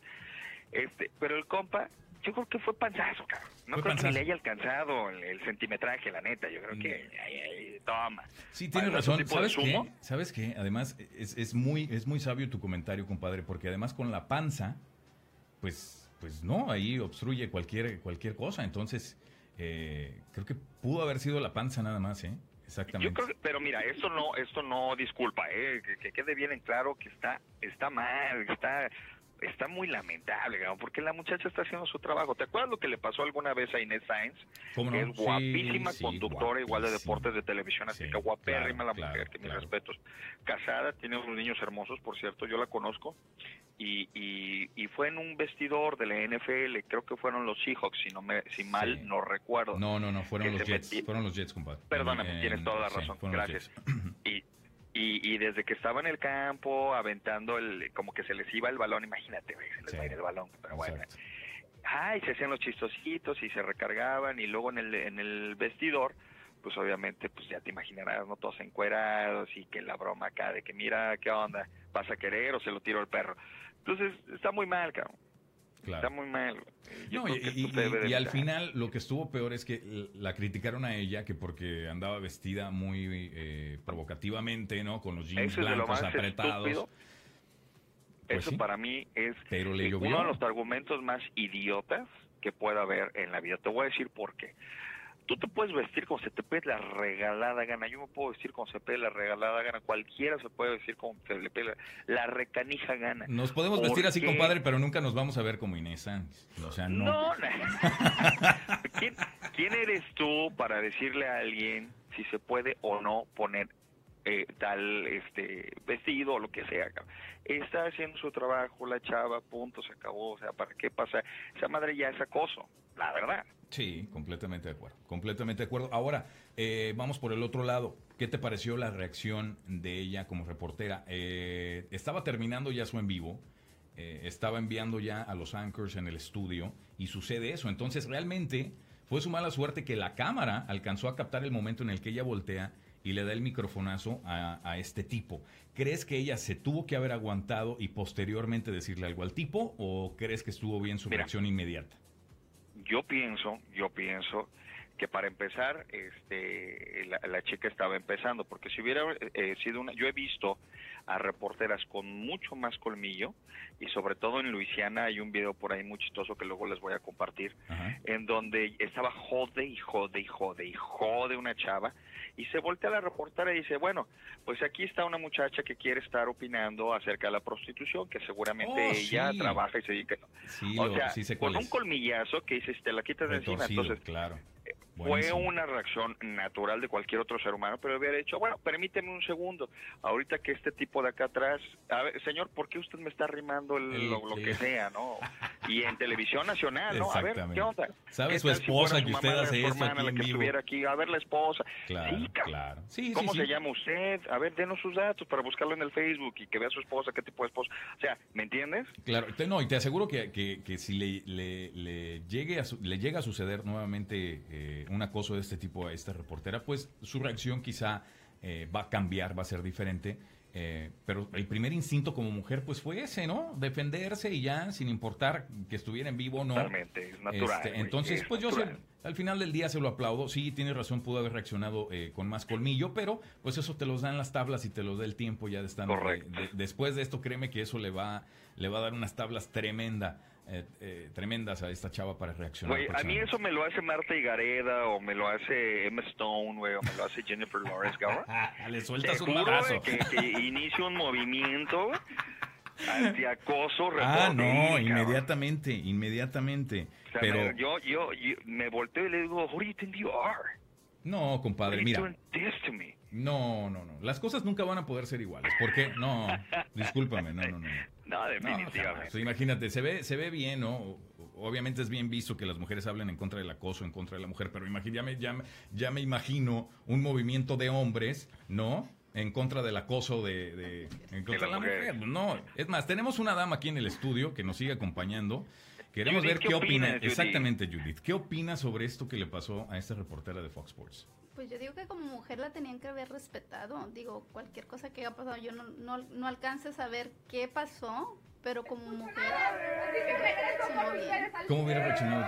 Este, pero el compa, yo creo que fue panzazo, cabrón. No creo que le haya alcanzado el, centimetraje, la neta. Yo creo que, mm. toma. Sí, tienes razón. ¿Sabes qué? ¿Sabes qué? Además, es, es, muy, es muy sabio tu comentario, compadre, porque además con la panza, pues, pues no, ahí obstruye cualquier, cualquier cosa. Entonces, eh, creo que pudo haber sido la panza nada más, ¿eh? Exactamente. pero mira, esto no, esto no disculpa, ¿eh? que, quede bien en claro que está, está mal, está está muy lamentable, porque la muchacha está haciendo su trabajo. ¿Te acuerdas lo que le pasó alguna vez a Inés Sainz? Que es guapísima conductora, igual de deportes de televisión, así que guapérrima la mujer, que mis respetos. Casada, tiene unos niños hermosos, por cierto, yo la conozco. Y, y, fue en un vestidor de la NFL, creo que fueron los Seahawks, si no me, si mal no recuerdo. No, no, no, fueron los Jets, fueron los Jets, compadre. Perdóname, tienes toda la razón, gracias. Y, y, desde que estaba en el campo aventando el como que se les iba el balón imagínate se les va a ir el balón pero bueno. Ay se hacían los chistositos y se recargaban y luego en el en el vestidor pues obviamente pues ya te imaginarás no todos encuerados y que la broma acá de que mira qué onda vas a querer o se lo tiro el perro entonces está muy mal cabrón Está muy mal. y, al final lo que estuvo peor es que la criticaron a ella que porque andaba vestida muy eh, provocativamente, ¿no? Con los jeans blancos apretados. Pues Eso para mí es uno de los argumentos más idiotas que pueda haber en la vida. Te voy a decir por qué tú te puedes vestir como se te la regalada gana. Yo me puedo vestir como se pide la regalada gana. Cualquiera se puede vestir como se le pide la, recanija gana. Nos podemos vestir así, compadre, pero nunca nos vamos a ver como Inés O sea, no. no, ¿Quién, eres tú para decirle a alguien si se puede o no poner eh, tal este vestido o lo que sea. Está haciendo su trabajo la chava, punto, se acabó. O sea, ¿para qué pasa? Esa madre ya es acoso, la verdad. Sí, completamente de acuerdo, completamente de acuerdo. Ahora, eh, vamos por el otro lado. ¿Qué te pareció la reacción de ella como reportera? Eh, estaba terminando ya su en vivo, eh, estaba enviando ya a los anchors en el estudio y sucede eso. Entonces, realmente fue su mala suerte que la cámara alcanzó a captar el momento en el que ella voltea y le da el microfonazo a, a, este tipo. ¿Crees que ella se tuvo que haber aguantado y posteriormente decirle algo al tipo o crees que estuvo bien su reacción inmediata? Yo pienso, yo pienso que para empezar, este, la, chica estaba empezando, porque si hubiera eh, sido una, yo he visto a reporteras con mucho más colmillo y sobre todo en Luisiana hay un video por ahí muy chistoso que luego les voy a compartir, en donde estaba jode y jode y jode y jode una chava y se voltea a la reportera y dice, bueno, pues aquí está una muchacha que quiere estar opinando acerca de la prostitución, que seguramente oh, ella trabaja y se dedica. o sea, con un colmillazo que dice, te la quitas de encima. Entonces, claro. Fue una reacción natural de cualquier otro ser humano, pero hubiera dicho, bueno, permíteme un segundo, ahorita que este tipo de acá atrás, a ver, señor, ¿por qué usted me está arrimando lo, que sea, no? Y en televisión nacional, ¿no? A ver, ¿qué onda? ¿Sabe su esposa que usted hace esto aquí en que vivo? aquí, a ver la esposa. Claro, sí, claro. ¿Cómo se llama usted? A ver, denos sus datos para buscarlo en el Facebook y que vea a su esposa, qué tipo de esposa. O sea, ¿me entiendes? Claro, no, y te aseguro que, que, que si le, le, le, llegue a le llega a suceder nuevamente eh, un acoso de este tipo a esta reportera, pues su reacción quizá eh, va a cambiar, va a ser diferente. Eh, pero el primer instinto como mujer pues fue ese, ¿no? Defenderse y ya, sin importar que estuviera en vivo o no. Totalmente, es natural. Este, entonces, pues yo al final del día se lo aplaudo. Sí, tiene razón, pudo haber reaccionado eh, con más colmillo, pero pues eso te los dan las tablas y te lo da el tiempo ya de estar. después de esto, créeme que eso le va, le va a dar unas tablas tremenda eh, eh, tremendas a esta chava para reaccionar. a mí eso me lo hace Marta Higareda o me lo hace Emma Stone, o me lo hace Jennifer Lawrence, Le sueltas un abrazo. Que, que inicie un movimiento antiacoso. Ah, no, inmediatamente, inmediatamente. Pero yo, yo, me volteo y le digo, what do you think you are? No, compadre, mira. No, no, no. Las cosas nunca van a poder ser iguales. ¿Por qué? No, discúlpame, no, no, no. No, definitivamente. imagínate, se ve, se ve bien, ¿no? Obviamente es bien visto que las mujeres hablen en contra del acoso, en contra de la mujer, pero ya, me, ya, ya me imagino un movimiento de hombres, ¿no? en contra del acoso de, en contra de la mujer. No, es más, tenemos una dama aquí en el estudio que nos sigue acompañando. Queremos ver qué, opina. Exactamente, Judith. ¿Qué opina sobre esto que le pasó a esta reportera de Fox Sports? Pues yo digo que como mujer la tenían que haber respetado. Digo, cualquier cosa que haya pasado, yo no, no, no alcance a saber qué pasó, pero como mujer ¿Cómo hubiera reaccionado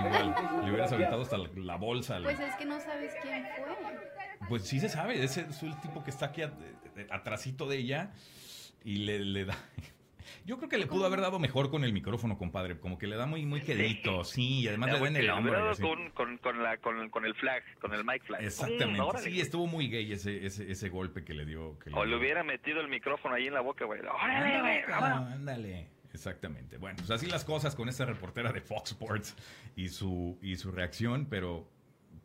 Igual. Igual. Le hubieras aventado hasta la, bolsa. Pues es que no sabes quién fue. Pues sí se sabe, ese es el tipo que está aquí atrásito de ella y le, da... Yo creo que le pudo haber dado mejor con el micrófono, compadre. Como que le da muy muy quedito, sí, y además le da en el hombro. Con, con, la, con, con, el flag, con el mic flag. Exactamente, sí, estuvo muy gay ese, ese, ese golpe que le dio. o le, hubiera metido el micrófono ahí en la boca, güey. ¡Órale, güey! ándale. Exactamente. Bueno, pues así las cosas con esta reportera de Fox Sports y su, y su reacción, pero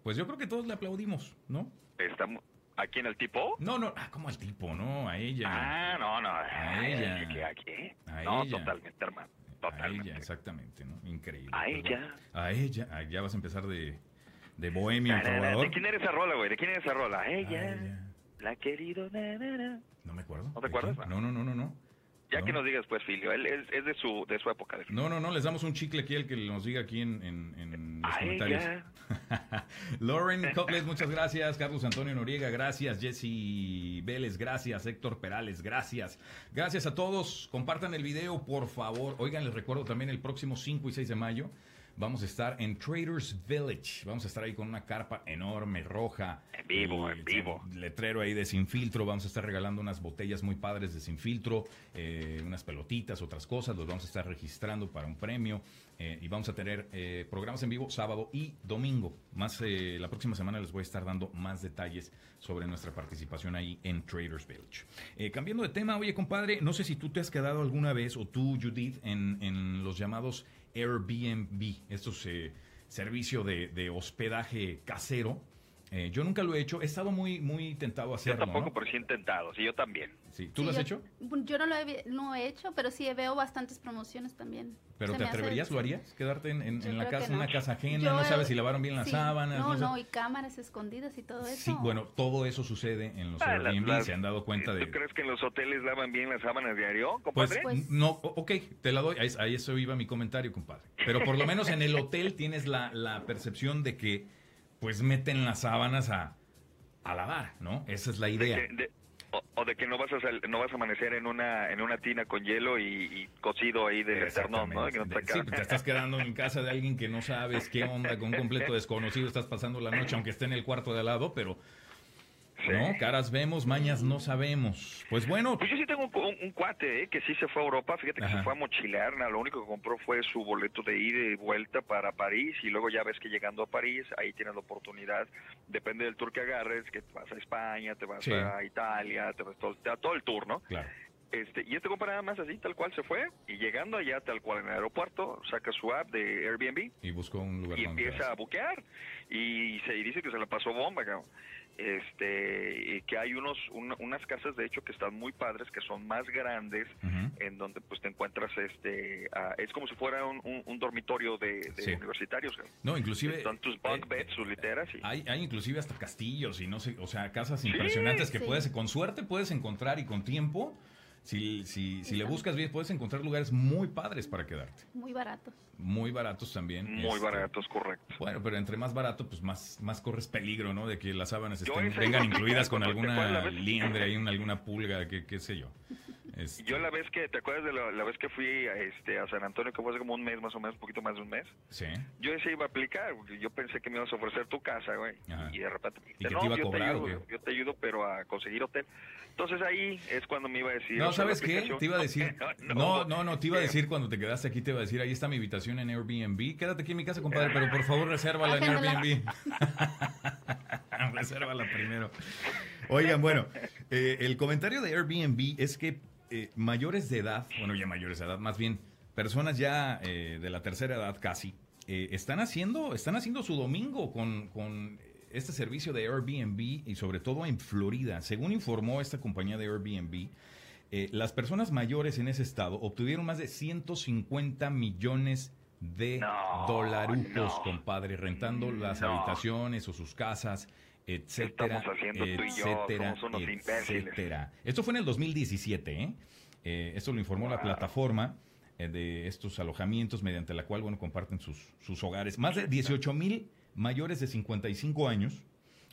pues yo creo que todos le aplaudimos, ¿no? Estamos, ¿Aquí en el tipo? No, no, ah, como al tipo, no, a ella. Ah, no, no. A ella. ¿Aquí? A no, totalmente, hermano. Totalmente. A ella, exactamente, ¿no? Increíble. A ella. A ella. Ah, ya vas a empezar de, de bohemio, ¿De quién eres esa rola, güey? ¿De quién eres esa rola? A ella. La querido. No me acuerdo. ¿No te acuerdas? No, no, no, no, no. Ya que nos digas, pues, Filio, él es, de su de su época. no, no, no, les damos un chicle aquí el que nos diga aquí en, en, los comentarios. Lauren Coples, muchas gracias. Carlos Antonio Noriega, gracias. Jesse Vélez, gracias. Héctor Perales, gracias. Gracias a todos. Compartan el video, por favor. Oigan, les recuerdo también el próximo 5 y 6 de mayo Vamos a estar en Traders Village. Vamos a estar ahí con una carpa enorme, roja. En vivo, en vivo. Letrero ahí de sin filtro. Vamos a estar regalando unas botellas muy padres de sin filtro, eh, unas pelotitas, otras cosas. Los vamos a estar registrando para un premio. Eh, y vamos a tener eh, programas en vivo sábado y domingo. Más la próxima semana les voy a estar dando más detalles sobre nuestra participación ahí en Traders Village. cambiando de tema, oye compadre, no sé si tú te has quedado alguna vez o tú, Judith, en, en los llamados Airbnb, estos eh, servicio de, hospedaje casero. Eh, yo nunca lo he hecho, he estado muy muy tentado a hacerlo. Yo tampoco, pero sí intentado, sí, yo también. ¿Tú lo has hecho? Yo no lo he, no he hecho, pero sí veo bastantes promociones también. ¿Pero te atreverías, lo harías? ¿Quedarte en, la casa, una casa ajena? no sabes si lavaron bien las sábanas. No, no, y cámaras escondidas y todo eso. Sí, bueno, todo eso sucede en los ah, Airbnb, se han dado cuenta de... ¿Tú crees que en los hoteles lavan bien las sábanas diario, compadre? Pues, pues no, ok, te la doy, ahí, eso iba mi comentario, compadre. Pero por lo menos en el hotel tienes la, la percepción de que pues meten las sábanas a, a lavar, ¿no? Esa es la idea. O, de que no vas a no vas a amanecer en una en una tina con hielo y, cocido ahí de eternón, ¿no? sí, te estás quedando en casa de alguien que no sabes qué onda, con un completo desconocido, estás pasando la noche, aunque esté en el cuarto de al lado, pero ¿no? Caras vemos, mañas no sabemos. Pues bueno. Pues yo sí tengo un, cuate ¿eh? que sí se fue a Europa, fíjate que se fue a mochilear, lo único que compró fue su boleto de ida y vuelta para París y luego ya ves que llegando a París, ahí tienes la oportunidad, depende del tour que agarres, que te vas a España, te vas a Italia, te vas todo, a todo el tour, ¿no? Claro. Este, y este compa nada más así, tal cual se fue, y llegando allá tal cual en el aeropuerto, saca su app de Airbnb. Y buscó un lugar. Y empieza a buquear. Y se dice que se la pasó bomba, cabrón este que hay unos unas casas de hecho que están muy padres que son más grandes en donde pues te encuentras este es como si fuera un, dormitorio de, universitarios no inclusive están tus bunk eh, beds sus literas hay, hay inclusive hasta castillos y no sé o sea casas impresionantes que puedes con suerte puedes encontrar y con tiempo si, si, si le buscas bien, puedes encontrar lugares muy padres para quedarte. Muy baratos. Muy baratos también. Muy este, baratos, correcto. Bueno, pero entre más barato, pues más, más corres peligro, ¿no? De que las sábanas estén, vengan incluidas con alguna liendre, ahí, alguna pulga, qué, qué sé yo. Este yo la vez que, ¿te acuerdas de la, vez que fui a, este, a San Antonio, que fue hace como un mes más o menos, un poquito más de un mes? Sí. Yo ese iba a aplicar, yo pensé que me ibas a ofrecer tu casa, güey. Y de repente, ¿Y que te iba a cobrar, yo te ayudo, pero a conseguir hotel. Entonces ahí es cuando me iba a decir. No, ¿sabes qué? Te iba a decir. no, no, no, te iba a decir cuando te quedaste aquí, te iba a decir, ahí está mi habitación en Airbnb. Quédate aquí en mi casa, compadre, pero por favor resérvala en Airbnb. resérvala primero. Oigan, bueno, eh, el comentario de Airbnb es que eh, mayores de edad, bueno, ya mayores de edad, más bien personas ya eh, de la tercera edad casi, están haciendo, están haciendo su domingo con, con este servicio de Airbnb y sobre todo en Florida. Según informó esta compañía de Airbnb, eh, las personas mayores en ese estado obtuvieron más de 150 millones de dolarucos, compadre, rentando las habitaciones o sus casas, etcétera, etcétera, etcétera. Esto fue en el 2017, ¿eh? eh esto lo informó la plataforma eh, de estos alojamientos mediante la cual, bueno, comparten sus, sus hogares. Más de 18 mil mayores de 55 años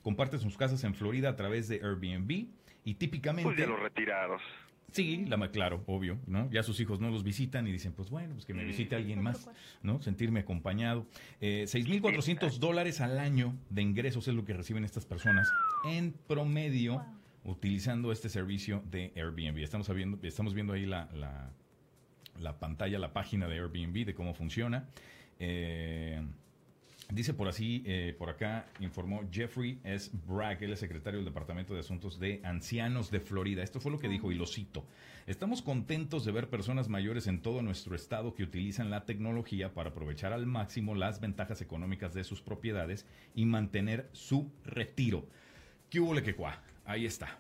comparten sus casas en Florida a través de Airbnb y típicamente... Pues de los retirados. Sí, la, claro, obvio, ¿no? Ya sus hijos no los visitan y dicen, pues bueno, pues que me mm. visite alguien más, ¿no? Sentirme acompañado. Eh, 6.400 dólares al año de ingresos es lo que reciben estas personas en promedio utilizando este servicio de Airbnb. Estamos viendo, estamos viendo ahí la, la, la pantalla, la página de Airbnb de cómo funciona. Eh, Dice por así, eh, por acá informó Jeffrey S. Bragg, es secretario del Departamento de Asuntos de Ancianos de Florida. Esto fue lo que dijo y lo cito. Estamos contentos de ver personas mayores en todo nuestro estado que utilizan la tecnología para aprovechar al máximo las ventajas económicas de sus propiedades y mantener su retiro. ¿Qué hubo le que cuá? Ahí está.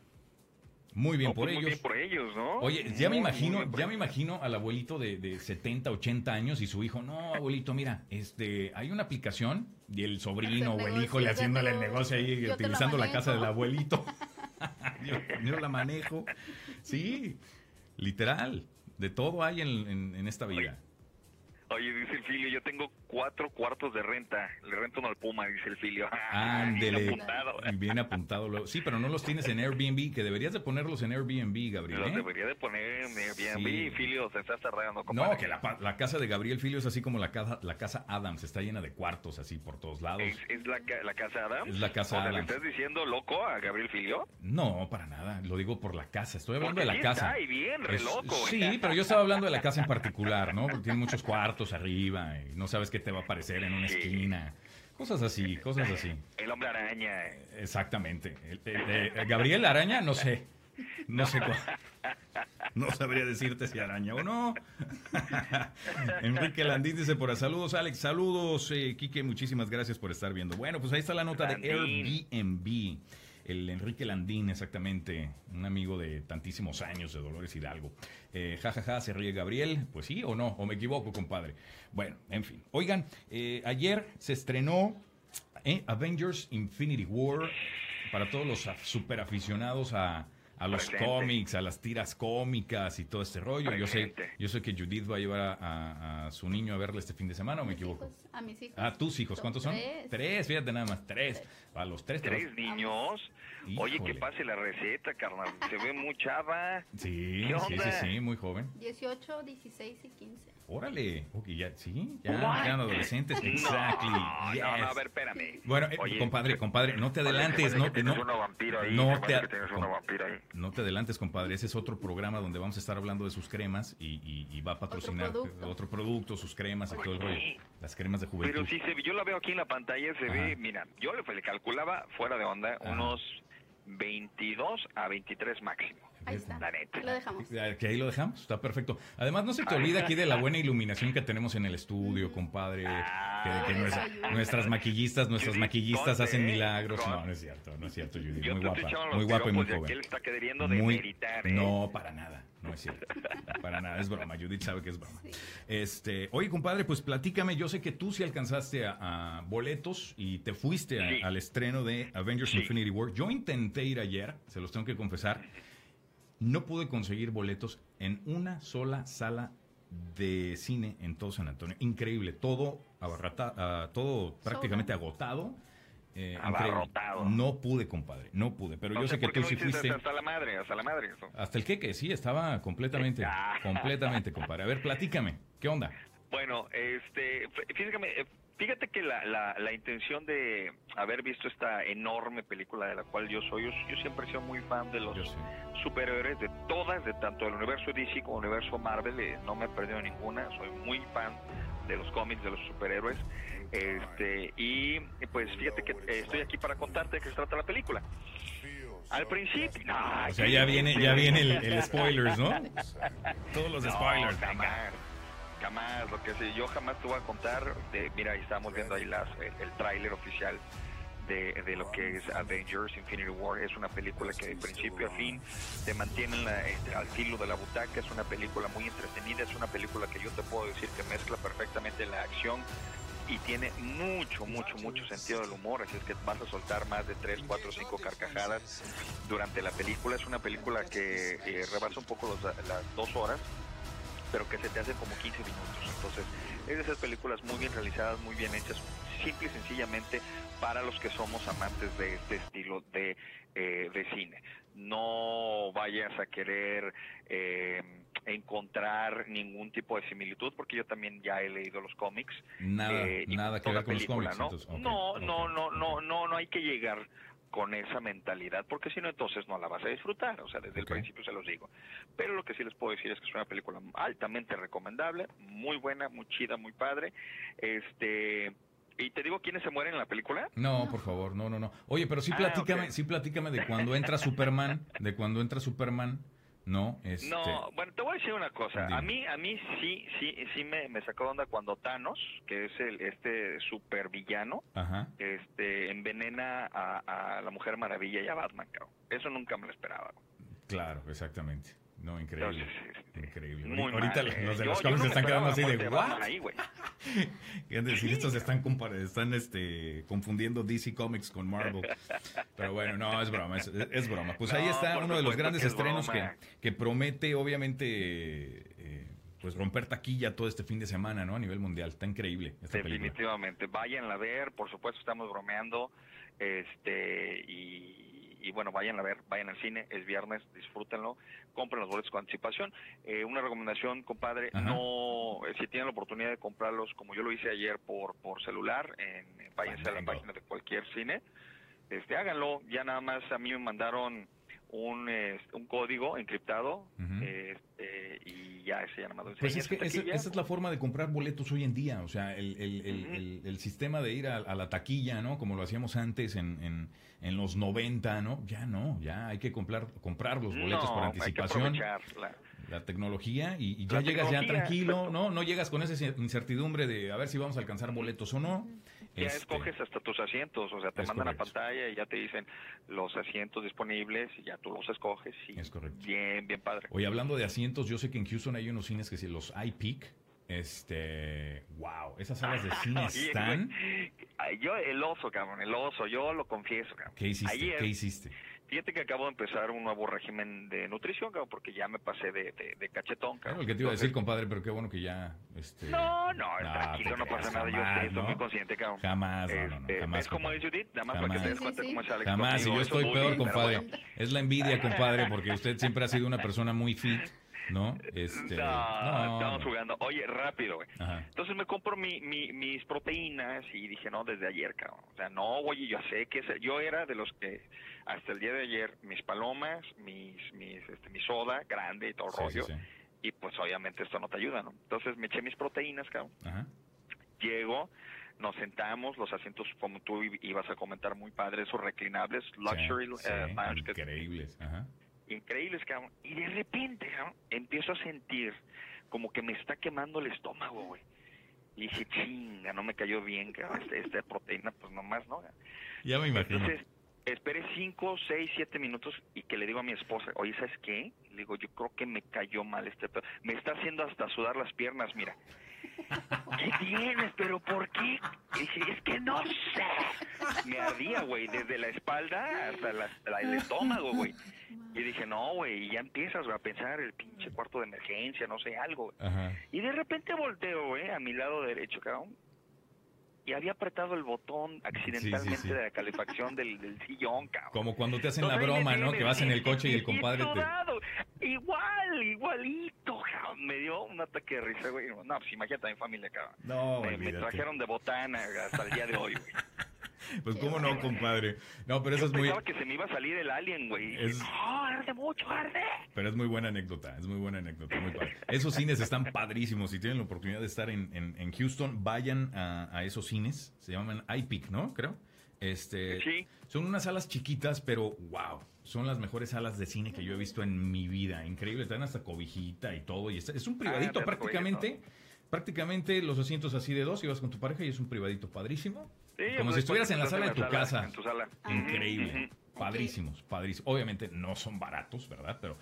Muy bien por pues ellos. Muy bien por ellos, ¿no? Oye, ya me imagino, ya me imagino al abuelito de, de, 70, 80 años y su hijo, no, abuelito, mira, este, hay una aplicación y el sobrino o el hijo le haciéndole el negocio ahí, utilizando la casa del abuelito. yo, la manejo. Sí, literal, de todo hay en, en esta vida. Oye, dice el filio, yo tengo cuatro cuartos de renta. Le rento uno al Puma, dice el filio. Ándele. bien apuntado. Bien apuntado. Sí, pero no los tienes en Airbnb, que deberías de ponerlos en Airbnb, Gabriel. Los ¿eh? debería de poner en Airbnb, Filio, se está cerrando. No, que la, la, casa de Gabriel Filio es así como la casa, la casa Adams, está llena de cuartos así por todos lados. ¿Es, la, la, casa Adams? Es la casa Adams. ¿Le estás diciendo loco a Gabriel Filio? No, para nada. Lo digo por la casa. Estoy hablando de la casa. Ay, bien, re loco. sí, pero yo estaba hablando de la casa en particular, ¿no? Porque tiene muchos cuartos arriba y no sabes qué te va a aparecer en una esquina. Cosas así, cosas así. El hombre araña. Exactamente. El, Gabriel Araña, no sé. No sé cuál. No sabría decirte si araña o no. Enrique Landín dice por saludos, Alex, saludos, eh, Quique, muchísimas gracias por estar viendo. Bueno, pues ahí está la nota de Airbnb el Enrique Landín, exactamente, un amigo de tantísimos años de Dolores Hidalgo. Eh, ja, ja, ja, se ríe Gabriel, pues sí o no, o me equivoco, compadre. Bueno, en fin. Oigan, eh, ayer se estrenó eh, Avengers Infinity War para todos los super aficionados a, a los cómics, a las tiras cómicas y todo este rollo. Yo sé, yo sé que Judith va a llevar a, su niño a verle este fin de semana, ¿o me equivoco? a mis hijos. A tus hijos, ¿cuántos son? Tres. fíjate nada más, tres. A los tres. Tres niños. Oye, que pase la receta, carnal. Se ve muy chava. Sí, sí, sí, sí, muy joven. 18, 16 y 15. Órale, ok, ya, sí, ya eran adolescentes, exactly. No, no, no, a ver, espérame. Bueno, eh, compadre, compadre, no te adelantes, no, no, ahí, no te, no te adelantes, compadre, ese es otro programa donde vamos a estar hablando de sus cremas y, y, va a patrocinar otro producto? sus cremas y todo el rollo, las cremas de juventud. Pero si se, yo la veo aquí en la pantalla, se ve, mira, yo le, le calculaba fuera de onda unos 22 a 23 máximo. Ahí está. Lo dejamos. Que ahí lo dejamos, está perfecto. Además, no se te olvida aquí de la buena iluminación que tenemos en el estudio, compadre. que, nuestras maquillistas, nuestras maquillistas hacen milagros. No, no es cierto, no es cierto, Judith. Muy guapa, muy guapa y muy joven. muy, ¿eh? No, para nada. No es cierto. Para nada, es broma. Judith sabe que es broma. Este, oye, compadre, pues platícame. Yo sé que tú sí alcanzaste a, boletos y te fuiste al estreno de Avengers Infinity War. Yo intenté ir ayer, se los tengo que confesar no pude conseguir boletos en una sola sala de cine en todo San Antonio. Increíble, todo abarrata, todo prácticamente agotado. Eh, Abarrotado. No pude, compadre, no pude. Pero yo sé que tú sí fuiste. Hasta la madre, hasta la madre. Hasta el queque, sí, estaba completamente, completamente, compadre. A ver, platícame, ¿qué onda? Bueno, este, fíjate, eh, fíjate que la, la, la, intención de haber visto esta enorme película de la cual yo soy, yo, siempre he sido muy fan de los superhéroes, de todas, de tanto el universo DC como el universo Marvel, eh, no me he perdido ninguna, soy muy fan de los cómics, de los superhéroes. Este, y pues fíjate que eh, estoy aquí para contarte de qué se trata la película. Al principio, o sea, ya viene, ya viene el, spoilers, ¿no? Todos los spoilers. Jamás, jamás, lo que sé, yo jamás te voy a contar. De, mira, estamos viendo ahí las, el, el tráiler oficial de, lo que es Avengers Infinity War. Es una película que de principio a fin te mantiene este, al filo de la butaca. Es una película muy entretenida. Es una película que yo te puedo decir que mezcla perfectamente la acción y tiene mucho, mucho, mucho sentido del humor, así es que vas a soltar más de 3, 4, 5 carcajadas durante la película. Es una película que eh, rebasa un poco las dos horas, pero que se te hace como 15 minutos. Entonces, es de esas películas muy bien realizadas, muy bien hechas, simple y sencillamente para los que somos amantes de este estilo de, eh, de cine. No vayas a querer eh, encontrar ningún tipo de similitud, porque yo también ya he leído los cómics. Nada, eh, nada que ver con los cómics. ¿no? no, no, no, no, no, no hay que llegar con esa mentalidad, porque si no, entonces no la vas a disfrutar, o sea, desde el principio se los digo. Pero lo que sí les puedo decir es que es una película altamente recomendable, muy buena, muy chida, muy padre. Este, ¿Y te digo quiénes se mueren en la película? No, por favor, no, no, no. Oye, pero sí ah, platícame, sí platícame de cuando entra Superman, de cuando entra Superman no, este... No, bueno, te voy a decir una cosa. A mí, a mí sí, sí, sí me, me sacó de onda cuando Thanos, que es el este supervillano, este envenena a, la Mujer Maravilla y a Batman, cabrón. Eso nunca me lo esperaba. Claro, exactamente. No, increíble. Increíble. Ahorita los de los cómics se están quedando así de ¿what? Quieren decir, estos están, están este, confundiendo DC Comics con Marvel. Pero bueno, no, es broma, es, broma. Pues ahí está uno de los grandes estrenos que, que, promete, obviamente, eh, pues romper taquilla todo este fin de semana, ¿no? A nivel mundial. Está increíble. Definitivamente. Vayan a ver, por supuesto, estamos bromeando. Este, y y bueno, vayan a ver, vayan al cine, es viernes, disfrútenlo, compren los boletos con anticipación. Eh, una recomendación, compadre, no, eh, si tienen la oportunidad de comprarlos, como yo lo hice ayer por, por celular, en, váyanse a la página de cualquier cine, este, háganlo, ya nada más a mí me mandaron un, un código encriptado y ya ese ya nada más. Pues es que esa, es la forma de comprar boletos hoy en día, o sea, el, el, el, sistema de ir a, la taquilla, ¿no? Como lo hacíamos antes en, en, en, los 90, ¿no? Ya no, ya hay que comprar, comprar los boletos por anticipación. la, tecnología y, ya llegas ya tranquilo, ¿no? No llegas con esa incertidumbre de a ver si vamos a alcanzar boletos o no. Ya este, escoges hasta tus asientos, o sea, te mandan a pantalla y ya te dicen los asientos disponibles y ya tú los escoges. Y es correcto. Bien, bien padre. Oye, hablando de asientos, yo sé que en Houston hay unos cines que se los iPeak. Este, wow, esas salas de cine están. Yo, el oso, cabrón, el oso, yo lo confieso, cabrón. ¿Qué hiciste? ¿Qué hiciste? Fíjate que acabo de empezar un nuevo régimen de nutrición, cabrón, porque ya me pasé de, de, cachetón, cabrón. Claro, el que te iba a decir, compadre, pero qué bueno que ya... Este... No, no, tranquilo, no pasa nada, yo estoy muy consciente, cabrón. Jamás, no, no, este, jamás. Es como dice Judith, nada más para que te des cuenta cómo es Alex Jamás, y yo estoy peor, compadre. Es la envidia, compadre, porque usted siempre ha sido una persona muy fit. ¿no? Este, no, estamos jugando. Oye, rápido, güey. Entonces me compro mi, mi, mis proteínas y dije, no, desde ayer, cabrón. O sea, no, oye, yo sé que yo era de los que hasta el día de ayer mis palomas, mis, mis, este, mi soda grande y todo el rollo. Y pues obviamente esto no te ayuda, ¿no? Entonces me eché mis proteínas, cabrón. Llego, nos sentamos, los asientos como tú ibas a comentar muy padres, esos reclinables, luxury eh, increíbles, increíbles, cabrón. Y de repente, cabrón, empiezo a sentir como que me está quemando el estómago, güey. Y dije, chinga, no me cayó bien, cabrón, esta, esta proteína, pues nomás, ¿no? Ya me imagino. Entonces, esperé 5, 6, 7 minutos y que le digo a mi esposa, oye, ¿sabes qué? Le digo, yo creo que me cayó mal este pedo. Me está haciendo hasta sudar las piernas, mira. ¿Qué tienes? ¿Pero por qué? dije, es que no sé. Me ardía, güey, desde la espalda hasta el estómago, güey. Y dije, no, güey, y ya empiezas a pensar el pinche cuarto de emergencia, no sé, algo. Y de repente volteo, güey, a mi lado derecho, cabrón, y había apretado el botón accidentalmente de la calefacción del, sillón, cabrón. Como cuando te hacen la broma, ¿no? Que vas en el coche y el compadre te... Igual, igualito, cabrón. Me dio un ataque de risa, güey. No, pues imagínate a mi familia, cabrón. No, me, me trajeron de botana hasta el día de hoy, güey. Pues cómo no, compadre. No, pero eso es muy... que se me iba a salir el alien, güey. Es... No, arde mucho, arde. Pero es muy buena anécdota, es muy buena anécdota. Muy Esos cines están padrísimos. Si tienen la oportunidad de estar en, en, Houston, vayan a, a, esos cines. Se llaman iPic, ¿no? Creo. Este, sí. Son unas salas chiquitas, pero wow. Son las mejores salas de cine que yo he visto en mi vida. Increíble. Están hasta cobijita y todo. Y es un privadito ah, prácticamente. Prácticamente los asientos así de dos. Y vas con tu pareja y es un privadito padrísimo Como si estuvieras en la sala de tu casa. En tu sala. Increíble. Padrísimos, padrísimos. Obviamente no son baratos, ¿verdad? Pero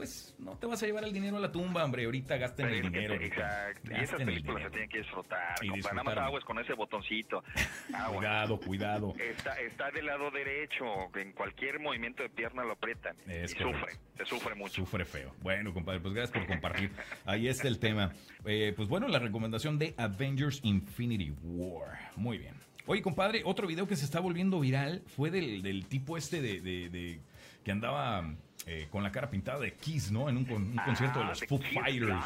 pues no te vas a llevar el dinero a la tumba, hombre. Ahorita gasten el dinero. Exacto. y esas películas se tienen que disfrutar. Y disfrutar. Nada más aguas con ese botoncito. cuidado, cuidado. Está, está del lado derecho. En cualquier movimiento de pierna lo aprietan. y sufre. Se sufre mucho. Sufre feo. Bueno, compadre, pues gracias por compartir. Ahí está el tema. Eh, pues bueno, la recomendación de Avengers Infinity War. Muy bien. Oye, compadre, otro video que se está volviendo viral fue del, del tipo este de, de, de que andaba eh, con la cara pintada de Kiss, ¿no? En un, un concierto de ah, los Foo Fighters.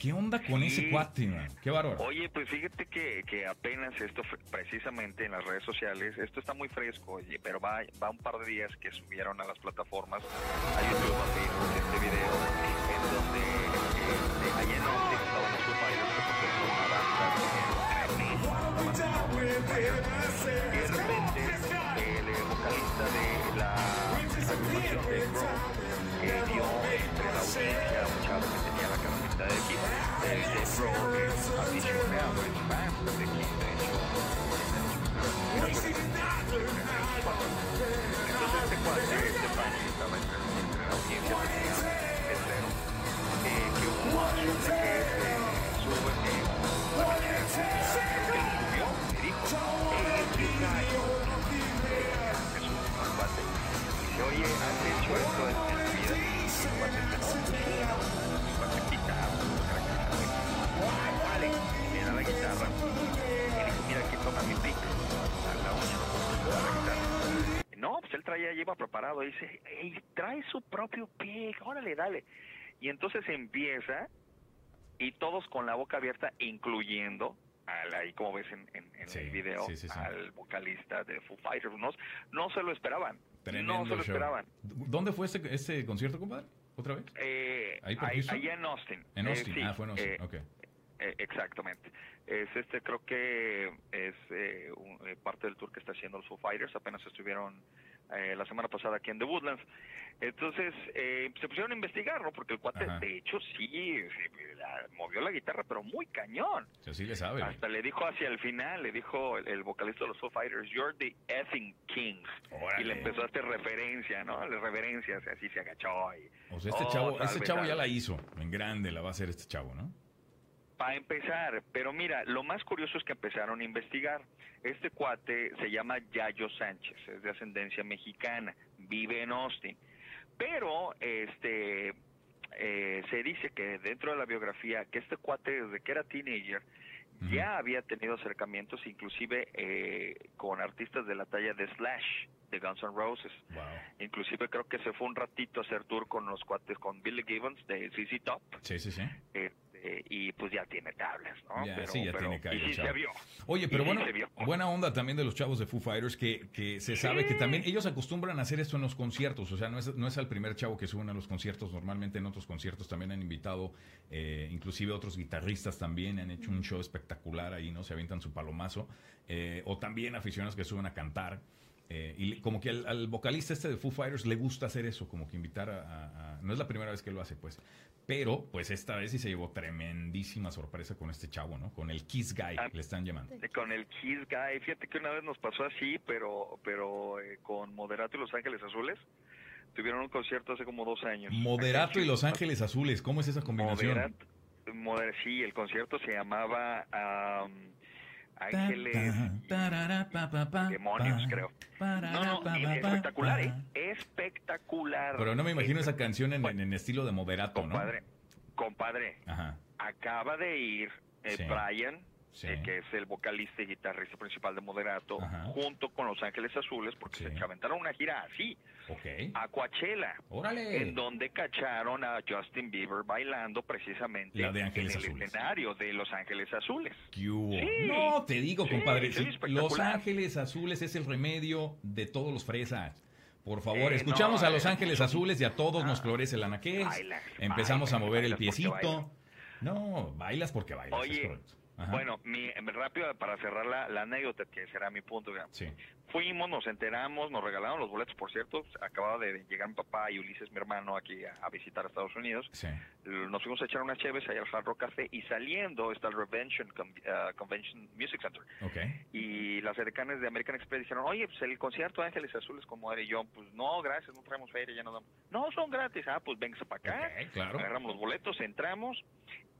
¿Qué onda con ese cuate, man? Qué bárbaro. Oye, pues fíjate que, que apenas esto, precisamente en las redes sociales, esto está muy fresco, oye, pero va, va un par de días que subieron a las plataformas, a YouTube, a Facebook, este video, en donde eh, allá en Austin estaban los Foo Fighters, que es una banda y de repente el vocalista de la de que dio entre la audiencia a un chavo que tenía la de de, de en band de hecho. Entonces este cuate, este que estaba entre, que que que mañana no, pues él traía, lleva preparado. Y dice, trae su propio pick, órale, dale. Y entonces empieza, y todos con la boca abierta, incluyendo al, ahí como ves en, en, en el video, sí, sí, sí. al vocalista de Foo Fighters. No, no se lo esperaban. Tremendo no se lo esperaban. ¿Dónde fue ese, ese concierto, compadre? ¿Otra vez? Eh, ahí por Allá en Austin. En Austin, eh, ah, fue en Austin, eh, ok. Eh, exactamente. Es este, creo que es eh, un, eh, parte del tour que está haciendo los Foo Fighters. Apenas estuvieron la semana pasada aquí en The Woodlands. Entonces eh, se pusieron a investigar, ¿no? Porque el cuate, de hecho, sí, la, movió la guitarra, pero muy cañón. Sí, le sabe. Hasta le dijo hacia el final, le dijo el, vocalista de los Foo Fighters, You're the effing king. Y le empezó a hacer referencia, ¿no? Le reverencias, así se agachó. Y, o sea, este oh, chavo, este chavo ya la hizo. En grande la va a hacer este chavo, ¿no? Para empezar, pero mira, lo más curioso es que empezaron a investigar. Este cuate se llama Yayo Sánchez, es de ascendencia mexicana, vive en Austin pero este eh, se dice que dentro de la biografía que este cuate desde que era teenager ya había tenido acercamientos inclusive eh, con artistas de la talla de Slash de Guns N' Roses. Inclusive creo que se fue un ratito a hacer tour con los cuates con Billy Gibbons de CC Top. Sí, sí, sí. Eh, eh, y pues ya tiene tablas, ¿no? pero, sí, ya tiene y se vio. Oye, pero bueno, buena onda también de los chavos de Foo Fighters que, que se sabe que también ellos acostumbran a hacer esto en los conciertos, o sea, no es, no es el primer chavo que suben a los conciertos, normalmente en otros conciertos también han invitado, eh, inclusive otros guitarristas también han hecho un show espectacular ahí, ¿no? Se avientan su palomazo, eh, o también aficionados que suben a cantar. Y como que al, vocalista este de Foo Fighters le gusta hacer eso, como que invitar a, No es la primera vez que lo hace, pues. Pero, pues esta vez sí se llevó tremendísima sorpresa con este chavo, ¿no? Con el Kiss Guy, ah, le están llamando. Con el Kiss Guy. Fíjate que una vez nos pasó así, pero pero eh, con Moderato y Los Ángeles Azules. Tuvieron un concierto hace como dos años. Moderato y Los Ángeles Azules, ¿cómo es esa combinación? Moderato, sí, el concierto se llamaba... Ángeles demonios, creo. No, no, espectacular, ¿eh? espectacular. Pero no me imagino esa canción en, en estilo de moderato, compadre, ¿no? Compadre, Ajá. acaba de ir eh, Brian eh, que es el vocalista y guitarrista principal de Moderato, junto con Los Ángeles Azules, porque se aventaron una gira así, a Coachella, en donde cacharon a Justin Bieber bailando precisamente en el escenario de Los Ángeles Azules. no, te digo, compadre, Los Ángeles Azules es el remedio de todos los fresas. Por favor, eh, escuchamos a Los Ángeles Azules y a todos nos ah, florece el anaqués. Empezamos a mover el piecito. No, bailas porque bailas. Oye, Bueno, mi, rápido para cerrar la, la, anécdota, que será mi punto. Sí. Fuimos, nos enteramos, nos regalaron los boletos, por cierto. Acababa de llegar mi papá y Ulises, mi hermano, aquí a, visitar a Estados Unidos. Sí. Nos fuimos a echar unas cheves allá al Hard Rock Café y saliendo está el Revention uh, Convention Music Center. Okay. Y las edecanes de American Express dijeron, oye, pues el concierto de Ángeles Azules, como era? Y yo, pues no, gracias, no traemos feria, ya no damos. No, son gratis. Ah, pues venga para acá. claro. Agarramos los boletos, entramos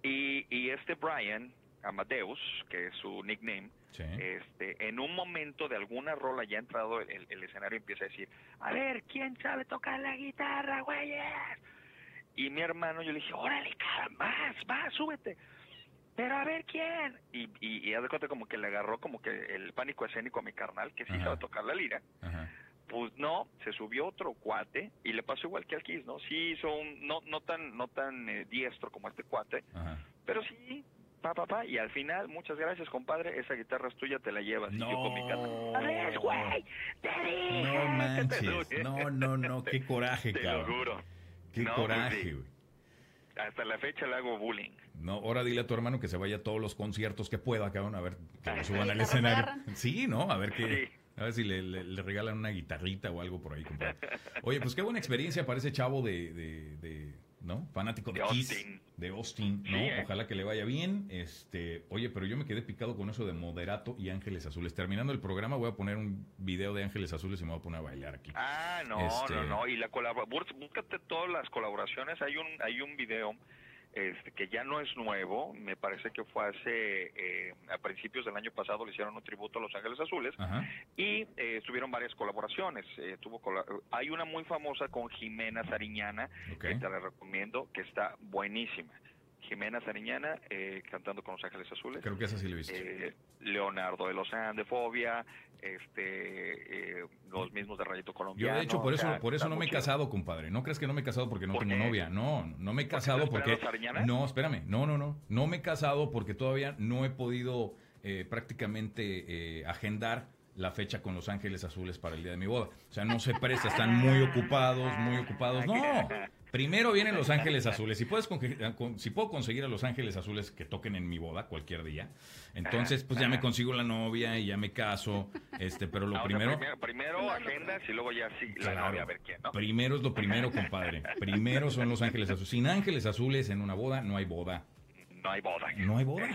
y, y este Brian Amadeus, que es su nickname, este, en un momento de alguna rola ya entrado el, el, escenario empieza a decir, a ver, ¿quién sabe tocar la guitarra, güeyes? Y mi hermano, yo le dije, órale, cara, más, más, súbete. Pero a ver quién. Y, y, haz de cuenta como que le agarró como que el pánico escénico a mi carnal, que sí sabe tocar la lira. Pues no, se subió otro cuate y le pasó igual que al Kiss, ¿no? Sí hizo un, no, no tan, no tan eh, diestro como este cuate, pero sí pa, pa, y al final, muchas gracias, compadre, esa guitarra es tuya, te la llevas. No. Y yo con mi cara, güey! ¡Te dije! No manches, no, no, no, qué coraje, te cabrón. Te lo juro. Qué coraje, güey. Hasta la fecha le hago bullying. No, ahora dile a tu hermano que se vaya a todos los conciertos que pueda, cabrón, a ver que lo suban al escenario. Sí, ¿no? A ver qué... A ver si le, le, regalan una guitarrita o algo por ahí, compadre. Oye, pues qué buena experiencia para ese chavo de, de, de ¿no? Fanático de, Kiss, de Austin, ¿no? Ojalá que le vaya bien. Este, oye, pero yo me quedé picado con eso de Moderato y Ángeles Azules. Terminando el programa voy a poner un video de Ángeles Azules y me voy a poner a bailar aquí. Ah, no, Este- no, no, y la colaboración, búscate todas las colaboraciones, hay un hay un video este, que ya no es nuevo, me parece que fue hace, eh, a principios del año pasado le hicieron un tributo a Los Ángeles Azules Ajá. y eh, tuvieron varias colaboraciones. Eh, tuvo hay una muy famosa con Jimena Sariñana, Ok. que te la recomiendo, que está buenísima. Jimena Sariñana eh, cantando con Los Ángeles Azules. Creo que esa sí lo he visto. Eh, Leonardo de los Andes, Fobia, este, eh, los mismos de Rayito Yo Colombiano. de hecho por o eso sea, por eso no me he casado, compadre. No crees que no me he casado porque no ¿Por tengo qué? novia. No, no me he ¿Por qué casado porque? No, espérame. No, no, no. No me he casado porque todavía no he podido eh, prácticamente eh, agendar la fecha con Los Ángeles Azules para el día de mi boda. O sea, no se presta, están muy ocupados, muy ocupados. No. Primero vienen Los Ángeles Azules. Si puedes con- si puedo conseguir a Los Ángeles Azules que toquen en mi boda cualquier día, entonces pues ya me consigo la novia y ya me caso. Este, pero lo Ah, o sea, primero primero, agendas y luego ya sí, la Claro. novia, a ver quién, ¿no? Primero es lo primero, compadre. Primero son los ángeles azules. Sin ángeles azules en una boda no hay boda. No hay boda. No hay boda.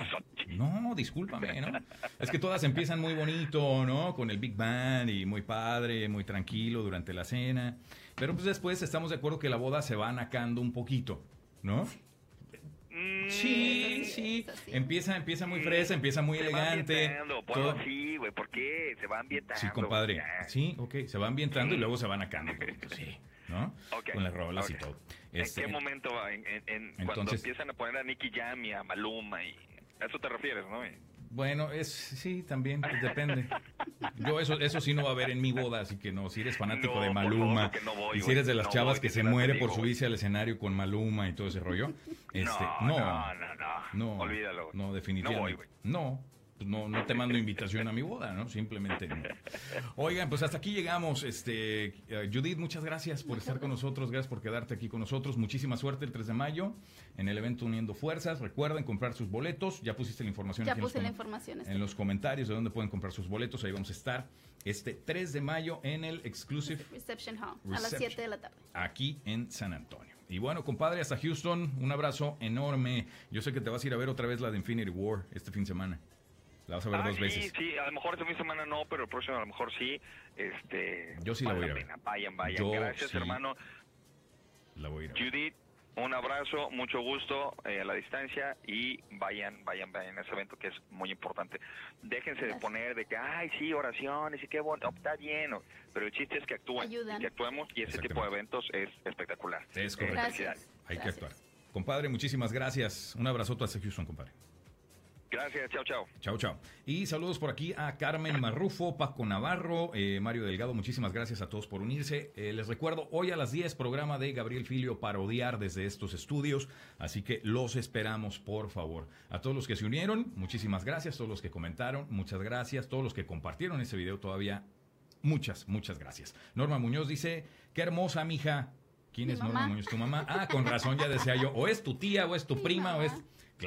No, discúlpame, ¿no? Es que todas empiezan muy bonito, ¿no? Con el Big Bang y muy padre, muy tranquilo durante la cena. Pero pues después estamos de acuerdo que la boda se va anacando un poquito, ¿no? Mm, Sí, sí. Sí. Empieza, empieza muy fresa, empieza muy se elegante. todo- así, güey, ¿por qué? Se va ambientando. Sí, compadre. ya. Sí, ok. Se va ambientando y luego se van un poquito, sí. ¿No? Con las rolas y todo. ¿En Este, qué momento? En, en- en- cuando empiezan a poner a Nicky Jam y a Maluma y... A eso te refieres, ¿no? Bueno, es sí, también, pues, depende. Yo eso eso sí no va a haber en mi boda, así que no, si eres fanático No, de Maluma, no voy, y si eres de las No chavas voy, que se muere digo, por subirse al escenario con Maluma y todo ese rollo, este, no, no, no, no, no, olvídalo. no, definitivamente, No voy, güey. no, pues no, no te mando invitación a mi boda, ¿no? Simplemente no. Oigan, pues hasta aquí llegamos. Este, eh, Judith, muchas gracias por estar con nosotros, gracias por quedarte aquí con nosotros. Muchísima suerte el 3 de mayo en el evento Uniendo Fuerzas. Recuerden comprar sus boletos. Ya pusiste la información Ya aquí en los puse la información. en los comentarios de dónde pueden comprar sus boletos. Ahí vamos a estar este 3 de mayo en el Exclusive Reception Hall, a las Reception. 7 de la tarde. aquí en San Antonio. Y bueno, compadre, hasta Houston, un abrazo enorme. Yo sé que te vas a ir a ver otra vez la de Infinity War este fin de semana. La vas a ver Ah, dos sí, veces. sí, a lo mejor fin de semana no, pero el próximo a lo mejor sí. Este, Yo sí la voy a ver. pena. Vayan, vayan. Yo Gracias, sí. hermano. La voy a ir a ver. Judith, un abrazo, mucho gusto eh, a la distancia y vayan, vayan, vayan a ese evento que es muy importante. Déjense de poner de que, ay, sí, oraciones y qué bueno, está bien, pero el chiste es que actúen, que actuemos y ese tipo de eventos es espectacular. Es correcto. Gracias. Hay que Gracias. actuar. Compadre, muchísimas gracias. Un abrazote hasta Houston, compadre. Gracias, chao, chao. Chao, chao. Y saludos por aquí a Carmen Marrufo, Paco Navarro, eh, Mario Delgado. Muchísimas gracias a todos por unirse. Eh, les recuerdo, hoy a las 10, programa de Gabriel Filio parodiar desde estos estudios. Así que los esperamos, por favor. A todos los que se unieron, muchísimas gracias. Todos los que comentaron, muchas gracias. Todos los que compartieron ese video todavía, muchas, muchas gracias. Norma Muñoz dice, qué hermosa, mija. ¿Quién es Norma Muñoz? ¿Tu mamá? Ah, con razón ya decía yo, o es tu tía, o es tu prima, o es...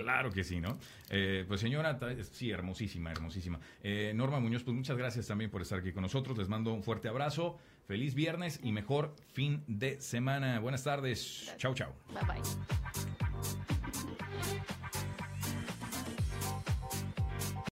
Claro que sí, ¿no? Eh, pues señora, sí, hermosísima, hermosísima. Eh, Norma Muñoz, pues muchas gracias también por estar aquí con nosotros. Les mando un fuerte abrazo. Feliz viernes y mejor fin de semana. Buenas tardes. Chau, chau. Bye bye.